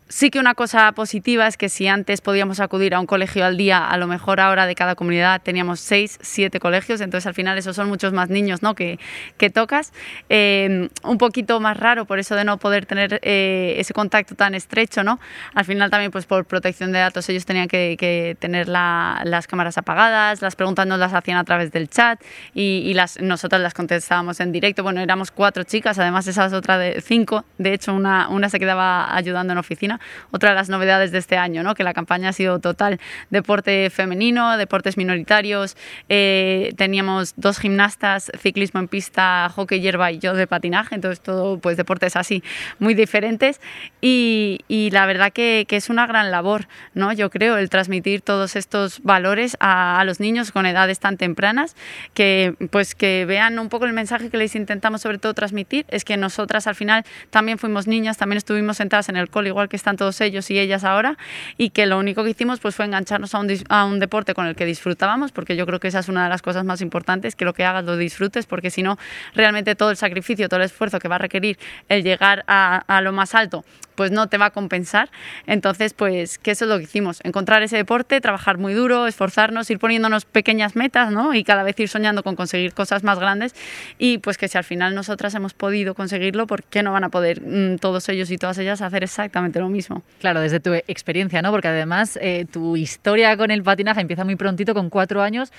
Sí que una cosa positiva es que si antes podíamos acudir a un colegio al día, a lo mejor ahora de cada comunidad teníamos seis, siete colegios, entonces al final esos son muchos más niños ¿no? que, que tocas. Eh, un poquito más raro por eso de no poder tener eh, ese contacto tan estrecho, ¿no? Al final también pues por protección de datos ellos tenían que, que tener la, las cámaras apagadas, las preguntas nos las hacían a través del chat y, y las, nosotras las contestábamos en directo. Bueno, éramos cuatro chicas, además esas otras de cinco, de hecho una, una se quedaba ayudando en oficina otra de las novedades de este año, ¿no? que la campaña ha sido total deporte femenino, deportes minoritarios. Eh, teníamos dos gimnastas, ciclismo en pista, hockey hierba y yo de patinaje, entonces todo pues deportes así muy diferentes. Y, y la verdad que, que, es una gran labor, ¿no? yo creo, el transmitir todos estos valores a, a los niños con edades tan tempranas, que pues que vean un poco el mensaje que les intentamos sobre todo transmitir, es que nosotras al final también fuimos niñas, también estuvimos sentadas en el cole, igual que están todos ellos y ellas ahora y que lo único que hicimos pues fue engancharnos a un, a un deporte con el que disfrutábamos porque yo creo que esa es una de las cosas más importantes que lo que hagas lo disfrutes porque si no realmente todo el sacrificio todo el esfuerzo que va a requerir el llegar a, a lo más alto pues no te va a compensar. Entonces, pues, que eso es lo que hicimos, encontrar ese deporte, trabajar muy duro, esforzarnos, ir poniéndonos pequeñas metas, ¿no? Y cada vez ir soñando con conseguir cosas más grandes y pues que si al final nosotras hemos podido conseguirlo, ¿por qué no van a poder mmm, todos ellos y todas ellas hacer exactamente lo mismo? Claro, desde tu experiencia, ¿no? Porque además eh, tu historia con el patinaje empieza muy prontito, con cuatro años.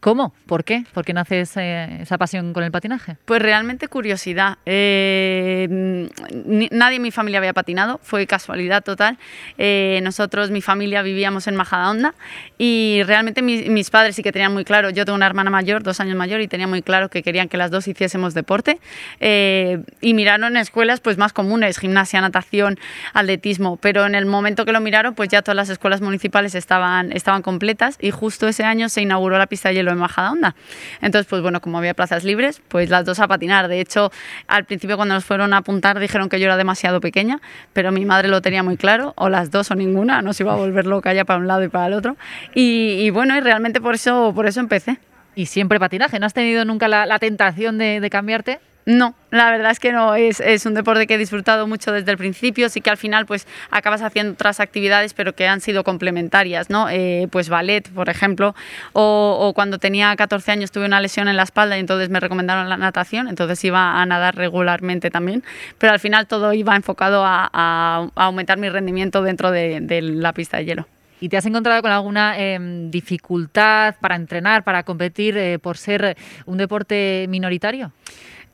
¿Cómo? ¿Por qué? ¿Por qué nace ese, esa pasión con el patinaje? Pues realmente curiosidad. Eh, ni, nadie en mi familia había patinado fue casualidad total. Eh, nosotros, mi familia, vivíamos en Majadahonda y realmente mis, mis, padres sí que tenían muy claro, yo tengo una hermana mayor, dos años mayor, y tenía muy claro que querían que las dos hiciésemos deporte eh, y miraron escuelas pues más comunes, gimnasia, natación, atletismo, pero en el momento que lo miraron pues ya todas las escuelas municipales estaban, estaban completas y justo ese año se inauguró la pista de hielo en Majadahonda. Entonces pues bueno, como había plazas libres, pues las dos a patinar. De hecho, al principio cuando nos fueron a apuntar dijeron que yo era demasiado pequeña, pero mi madre lo tenía muy claro, o las dos o ninguna, no se iba a volver loca ya para un lado y para el otro. Y, bueno, y realmente por eso, por eso empecé. ¿Y siempre patinaje? ¿No has tenido nunca la, tentación de cambiarte? No, la verdad es que no, es, es, un deporte que he disfrutado mucho desde el principio, sí que al final pues acabas haciendo otras actividades pero que han sido complementarias, ¿no? Eh, pues ballet, por ejemplo, o, o, cuando tenía 14 años tuve una lesión en la espalda y entonces me recomendaron la natación, entonces iba a nadar regularmente también, pero al final todo iba enfocado a, a, a aumentar mi rendimiento dentro de, de la pista de hielo. ¿Y te has encontrado con alguna eh, dificultad para entrenar, para competir, eh, por ser un deporte minoritario?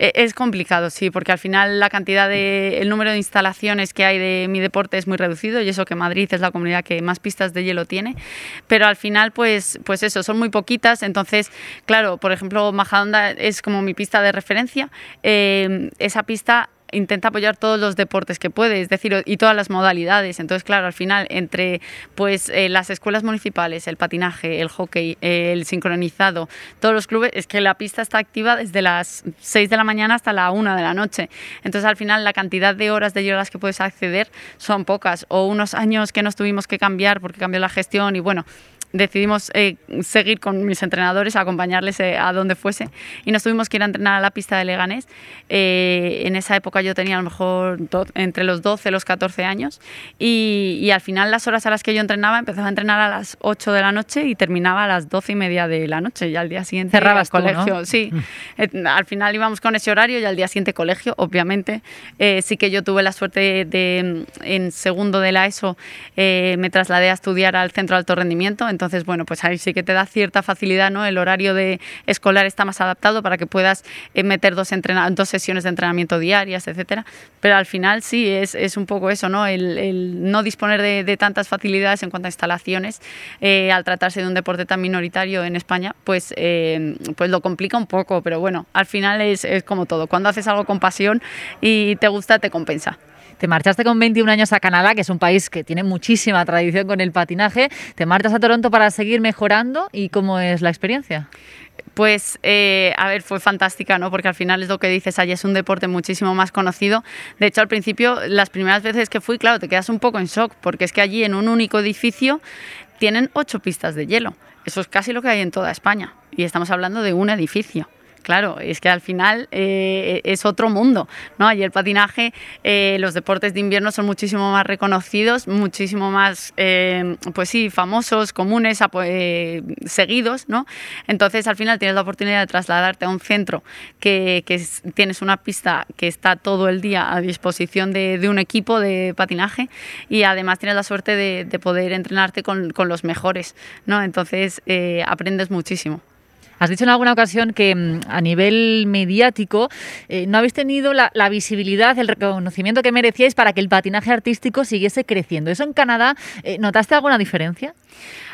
Es complicado, sí, porque al final la cantidad de, el número de instalaciones que hay de mi deporte es muy reducido y eso que Madrid es la comunidad que más pistas de hielo tiene, pero al final pues, pues eso, son muy poquitas, entonces, claro, por ejemplo, Majadahonda es como mi pista de referencia, eh, esa pista intenta apoyar todos los deportes que puede, es decir, y todas las modalidades. Entonces, claro, al final, entre pues eh, las escuelas municipales, el patinaje, el hockey, el sincronizado, todos los clubes, es que la pista está activa desde las 6 de la mañana hasta la 1 de la noche. Entonces, al final, la cantidad de horas de las que puedes acceder son pocas. O unos años que nos tuvimos que cambiar porque cambió la gestión y bueno, decidimos eh, seguir con mis entrenadores, acompañarles eh, a donde fuese y nos tuvimos que ir a entrenar a la pista de Leganés. Eh, en esa época yo tenía a lo mejor entre los 12 y los 14 años y, y, al final las horas a las que yo entrenaba empezaba a entrenar a las 8 de la noche y terminaba a las 12 y media de la noche y al día siguiente cerrabas el colegio. Tú, ¿no? Sí, al final íbamos con ese horario y al día siguiente colegio, obviamente. sí que yo tuve la suerte de, de en segundo de la ESO me trasladé a estudiar al centro de alto rendimiento entonces, bueno, pues ahí sí que te da cierta facilidad, ¿no? El horario de escolar está más adaptado para que puedas eh, meter dos, dos sesiones de entrenamiento diarias, etcétera. Pero al final sí, es, un poco eso, ¿no? El, no disponer de, tantas facilidades en cuanto a instalaciones, eh, al tratarse de un deporte tan minoritario en España, pues, eh, lo complica un poco, pero bueno, al final es como todo. Cuando haces algo con pasión y te gusta, te compensa. Te marchaste con 21 años a Canadá, que es un país que tiene muchísima tradición con el patinaje. Te marchas a Toronto para seguir mejorando. ¿Y cómo es la experiencia? Pues, eh, a ver, fue fantástica, ¿no? Porque al final es lo que dices, allí es un deporte muchísimo más conocido. De hecho, al principio, las primeras veces que fui, claro, te quedas un poco en shock, porque es que allí en un único edificio tienen ocho pistas de hielo. Eso es casi lo que hay en toda España. Y estamos hablando de un edificio Claro, es que al final eh, es otro mundo, ¿no? Y el patinaje, eh, los deportes de invierno son muchísimo más reconocidos, muchísimo más, eh, pues sí, famosos, comunes, seguidos, ¿no? Entonces al final tienes la oportunidad de trasladarte a un centro que, tienes una pista que está todo el día a disposición de, un equipo de patinaje y además tienes la suerte de, poder entrenarte con, con, los mejores, ¿no? Entonces aprendes muchísimo. Has dicho en alguna ocasión que mm, a nivel mediático eh, no habéis tenido la, visibilidad, el reconocimiento que merecíais para que el patinaje artístico siguiese creciendo. ¿Eso en Canadá eh, notaste alguna diferencia?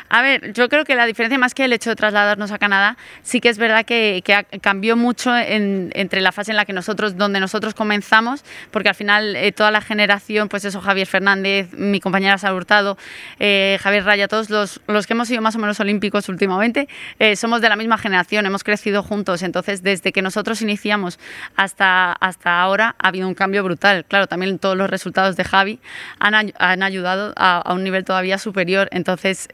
A ver, yo creo que la diferencia más que el hecho de trasladarnos a Canadá, sí que es verdad que, cambió mucho entre la fase en la que nosotros, donde nosotros comenzamos, porque al final eh, toda la generación, pues eso, Javier Fernández, mi compañera Sara Hurtado, eh, Javier Raya, todos los, los, que hemos sido más o menos olímpicos últimamente, eh, somos de la misma generación, hemos crecido juntos, entonces desde que nosotros iniciamos hasta, hasta ahora ha habido un cambio brutal. Claro, también todos los resultados de Javi han, han ayudado a, a, un nivel todavía superior, entonces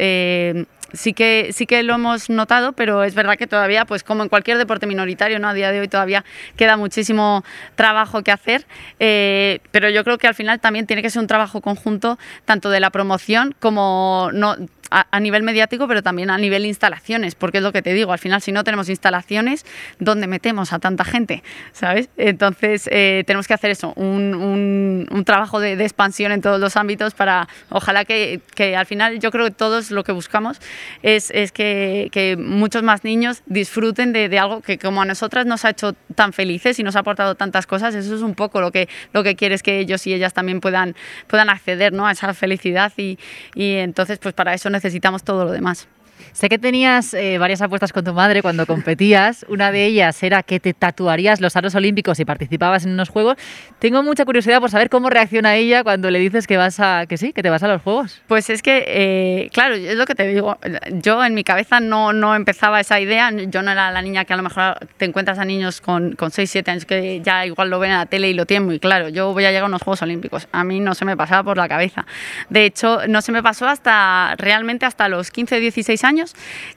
sí que sí que lo hemos notado, pero es verdad que todavía, pues como en cualquier deporte minoritario, ¿no? A día de hoy todavía queda muchísimo trabajo que hacer, eh, pero yo creo que al final también tiene que ser un trabajo conjunto tanto de la promoción como no a, nivel mediático, pero también a nivel instalaciones, porque es lo que te digo, al final si no tenemos instalaciones, ¿dónde metemos a tanta gente? ¿Sabes? Entonces eh, tenemos que hacer eso, un, un, trabajo de, expansión en todos los ámbitos para, ojalá que, que, al final yo creo que todos lo que buscamos es, es que, que, muchos más niños disfruten de, de, algo que como a nosotras nos ha hecho tan felices y nos ha aportado tantas cosas, eso es un poco lo que, lo que quieres que ellos y ellas también puedan, puedan acceder ¿no? a esa felicidad y, y entonces pues para eso necesitamos necesitamos todo lo demás. Sé que tenías eh, varias apuestas con tu madre cuando competías. Una de ellas era que te tatuarías los aros olímpicos y participabas en unos juegos. Tengo mucha curiosidad por saber cómo reacciona ella cuando le dices que vas a que sí, que te vas a los juegos. Pues es que, eh, claro, es lo que te digo. Yo en mi cabeza no, no empezaba esa idea. Yo no era la niña que a lo mejor te encuentras a niños con, con 6, 7 años que ya igual lo ven en la tele y lo tienen muy claro. Yo voy a llegar a unos Juegos Olímpicos. A mí no se me pasaba por la cabeza. De hecho, no se me pasó hasta realmente hasta los 15, 16 años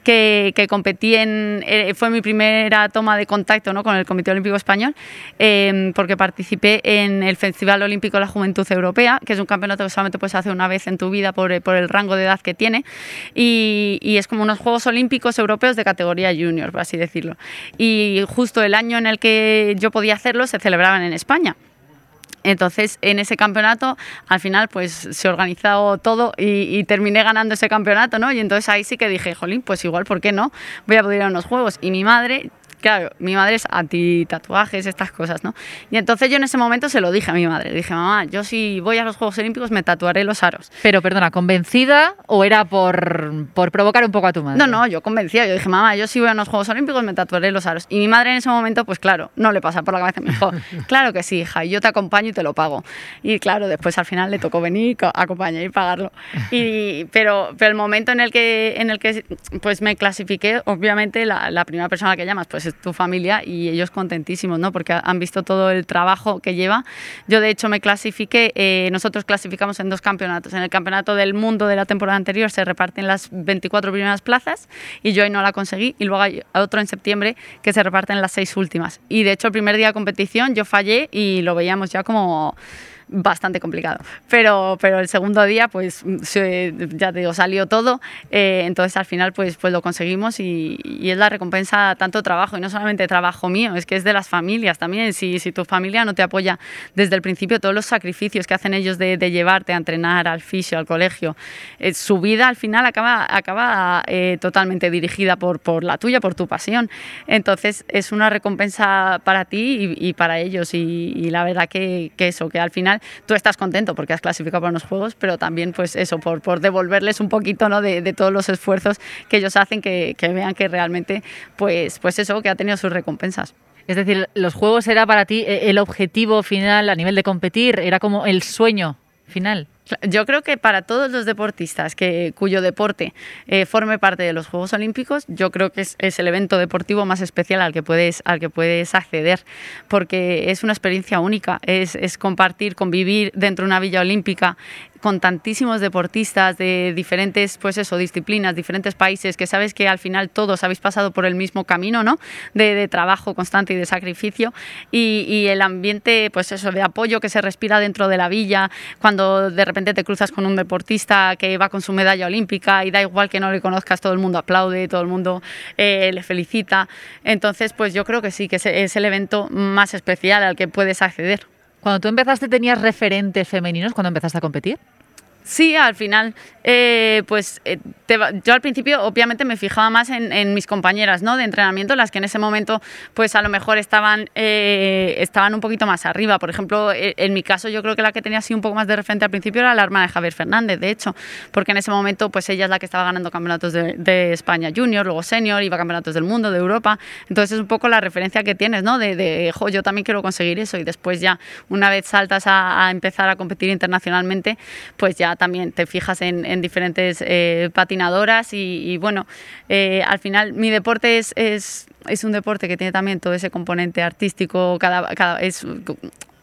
que, competí en, eh, fue mi primera toma de contacto ¿no? con el Comité Olímpico Español, em, porque participé en el Festival Olímpico de la Juventud Europea, que es un campeonato que solamente puedes hacer una vez en tu vida por, por el rango de edad que tiene, y, y, es como unos Juegos Olímpicos Europeos de categoría junior, por así decirlo. Y justo el año en el que yo podía hacerlo se celebraban en España. Entonces, en ese campeonato, al final, pues se organizó todo y, terminé ganando ese campeonato, ¿no? Y entonces ahí sí que dije, jolín, pues igual, ¿por qué no? Voy a poder ir a unos juegos. Y mi madre claro, mi madre es anti tatuajes, estas cosas, ¿no? Y entonces yo en ese momento se lo dije a mi madre. Le dije, mamá, yo si voy a los Juegos Olímpicos me tatuaré los aros. Pero perdona, ¿convencida o era por, por provocar un poco a tu madre? No, no, yo convencía. Yo dije, mamá, yo si voy a los Juegos Olímpicos me tatuaré los aros. Y mi madre en ese momento, pues claro, no le pasa por la cabeza. Me dijo, claro que sí, hija, yo te acompaño y te lo pago. Y claro, después al final le tocó venir, acompañar y pagarlo. Y, pero, pero el momento en el que, en el que pues me clasifiqué, obviamente la, la primera persona que llamas, pues es tu familia y ellos contentísimos, ¿no? Porque han visto todo el trabajo que lleva. Yo, de hecho, me clasifiqué, eh, nosotros clasificamos en dos campeonatos. En el campeonato del mundo de la temporada anterior se reparten las 24 primeras plazas y yo ahí no la conseguí. Y luego hay otro en septiembre que se reparten las seis últimas. Y de hecho, el primer día de competición yo fallé y lo veíamos ya como bastante complicado. Pero, pero el segundo día, pues ya te digo, salió todo. Eh, entonces al final, pues, pues lo conseguimos y, es la recompensa tanto trabajo y no solamente trabajo mío, es que es de las familias también. Si, si tu familia no te apoya desde el principio, todos los sacrificios que hacen ellos de, llevarte a entrenar al fisio, al colegio, eh, su vida al final acaba, acaba eh, totalmente dirigida por, por la tuya, por tu pasión. Entonces es una recompensa para ti y, para ellos y, y, la verdad que, que eso, que al final tú estás contento porque has clasificado para unos juegos, pero también pues eso, por, por devolverles un poquito ¿no? de, de, todos los esfuerzos que ellos hacen, que, que, vean que realmente, pues, pues eso, que ha tenido sus recompensas. Es decir, los juegos era para ti eh, el objetivo final a nivel de competir, era como el sueño final. Yo creo que para todos los deportistas que, cuyo deporte eh, forme parte de los Juegos Olímpicos, yo creo que es, el evento deportivo más especial al que puedes, al que puedes acceder, porque es una experiencia única, es, es compartir, convivir dentro de una villa olímpica, con tantísimos deportistas de diferentes, pues eso, disciplinas, diferentes países, que sabes que al final todos habéis pasado por el mismo camino, ¿no? De, trabajo constante y de sacrificio y, el ambiente, pues eso, de apoyo que se respira dentro de la villa, cuando de repente te cruzas con un deportista que va con su medalla olímpica y da igual que no le conozcas, todo el mundo aplaude, todo el mundo eh, le felicita. Entonces, pues yo creo que sí, que es el evento más especial al que puedes acceder. Cuando tú empezaste, ¿tenías referentes femeninos cuando empezaste a competir? Sí, al final, eh, pues eh, yo al principio obviamente me fijaba más en, mis compañeras ¿no? de entrenamiento, las que en ese momento pues a lo mejor estaban, eh, estaban un poquito más arriba. Por ejemplo, en mi caso yo creo que la que tenía así un poco más de referente al principio era la hermana de Javier Fernández, de hecho, porque en ese momento pues ella es la que estaba ganando campeonatos de, España junior, luego senior, iba a campeonatos del mundo, de Europa. Entonces es un poco la referencia que tienes, ¿no? De, de yo también quiero conseguir eso y después ya una vez saltas a empezar a competir internacionalmente, pues ya también te fijas en, diferentes eh, patinadoras y, bueno, eh, al final mi deporte es, es, es, un deporte que tiene también todo ese componente artístico, cada, cada es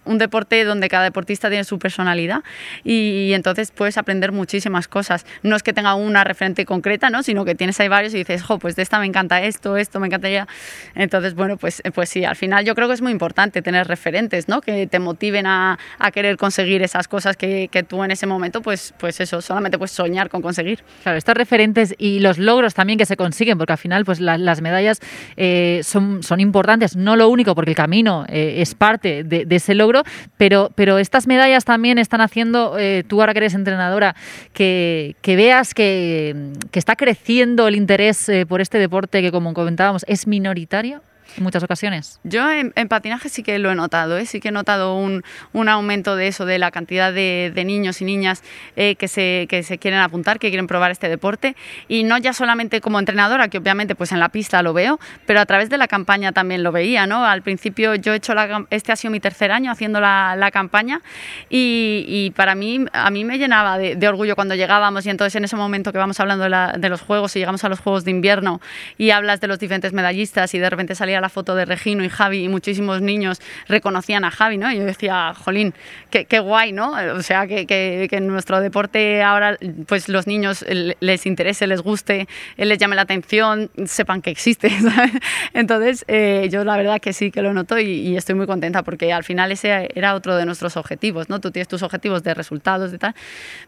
un deporte donde cada deportista tiene su personalidad y, entonces puedes aprender muchísimas cosas. No es que tenga una referente concreta, ¿no? sino que tienes ahí varios y dices, jo, pues de esta me encanta esto, esto me encantaría. Entonces, bueno, pues, pues sí, al final yo creo que es muy importante tener referentes ¿no? que te motiven a, querer conseguir esas cosas que, que, tú en ese momento, pues, pues eso, solamente puedes soñar con conseguir. Claro, estos referentes y los logros también que se consiguen, porque al final pues las medallas eh, son, son importantes, no lo único, porque el camino eh, es parte de ese logro, pero, pero estas medallas también están haciendo, eh, tú ahora que eres entrenadora, que, veas que, está creciendo el interés eh, por este deporte que, como comentábamos, es minoritario en muchas ocasiones. Yo en, patinaje sí que lo he notado, ¿eh? sí que he notado un, un, aumento de eso, de la cantidad de, de niños y niñas eh, que, se, que se quieren apuntar, que quieren probar este deporte. Y no ya solamente como entrenadora, que obviamente pues en la pista lo veo, pero a través de la campaña también lo veía. ¿no? Al principio yo he hecho la, este ha sido mi tercer año haciendo la, la campaña y, y, para mí, a mí me llenaba de, de, orgullo cuando llegábamos y entonces en ese momento que vamos hablando de, la, de los juegos y llegamos a los juegos de invierno y hablas de los diferentes medallistas y de repente salía la foto de Regino y Javi y muchísimos niños reconocían a Javi, ¿no? Y yo decía, jolín, qué, guay, ¿no? O sea, que, en nuestro deporte ahora, pues los niños les interese, les guste, les llame la atención, sepan que existe. Entonces, eh, yo la verdad que sí que lo noto y, estoy muy contenta porque al final ese era otro de nuestros objetivos, ¿no? Tú tienes tus objetivos de resultados, de tal,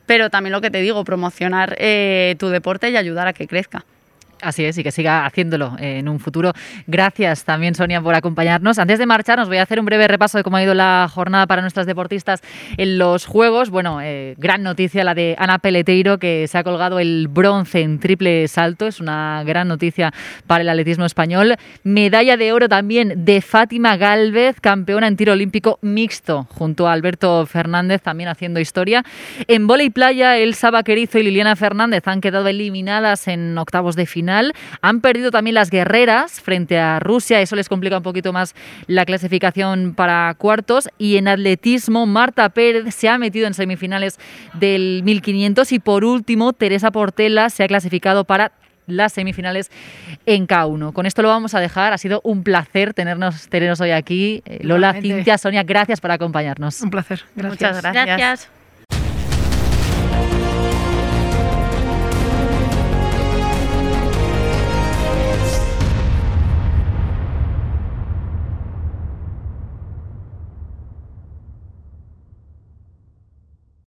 pero también lo que te digo, promocionar eh, tu deporte y ayudar a que crezca. Así es, y que siga haciéndolo en un futuro. Gracias también, Sonia, por acompañarnos. Antes de marchar, nos voy a hacer un breve repaso de cómo ha ido la jornada para nuestras deportistas en los Juegos. Bueno, eh, gran noticia la de Ana Peleteiro, que se ha colgado el bronce en triple salto. Es una gran noticia para el atletismo español. Medalla de oro también de Fátima Galvez, campeona en tiro olímpico mixto, junto a Alberto Fernández, también haciendo historia. En volei playa, Elsa Vaquerizo y Liliana Fernández han quedado eliminadas en octavos de final han perdido también las guerreras frente a Rusia, eso les complica un poquito más la clasificación para cuartos. Y en atletismo, Marta Pérez se ha metido en semifinales del 1500 y por último, Teresa Portela se ha clasificado para las semifinales en K1. Con esto lo vamos a dejar. Ha sido un placer tenernos, tenernos hoy aquí. Eh, Lola, Cintia, Sonia, gracias por acompañarnos. Un placer. Muchas gracias.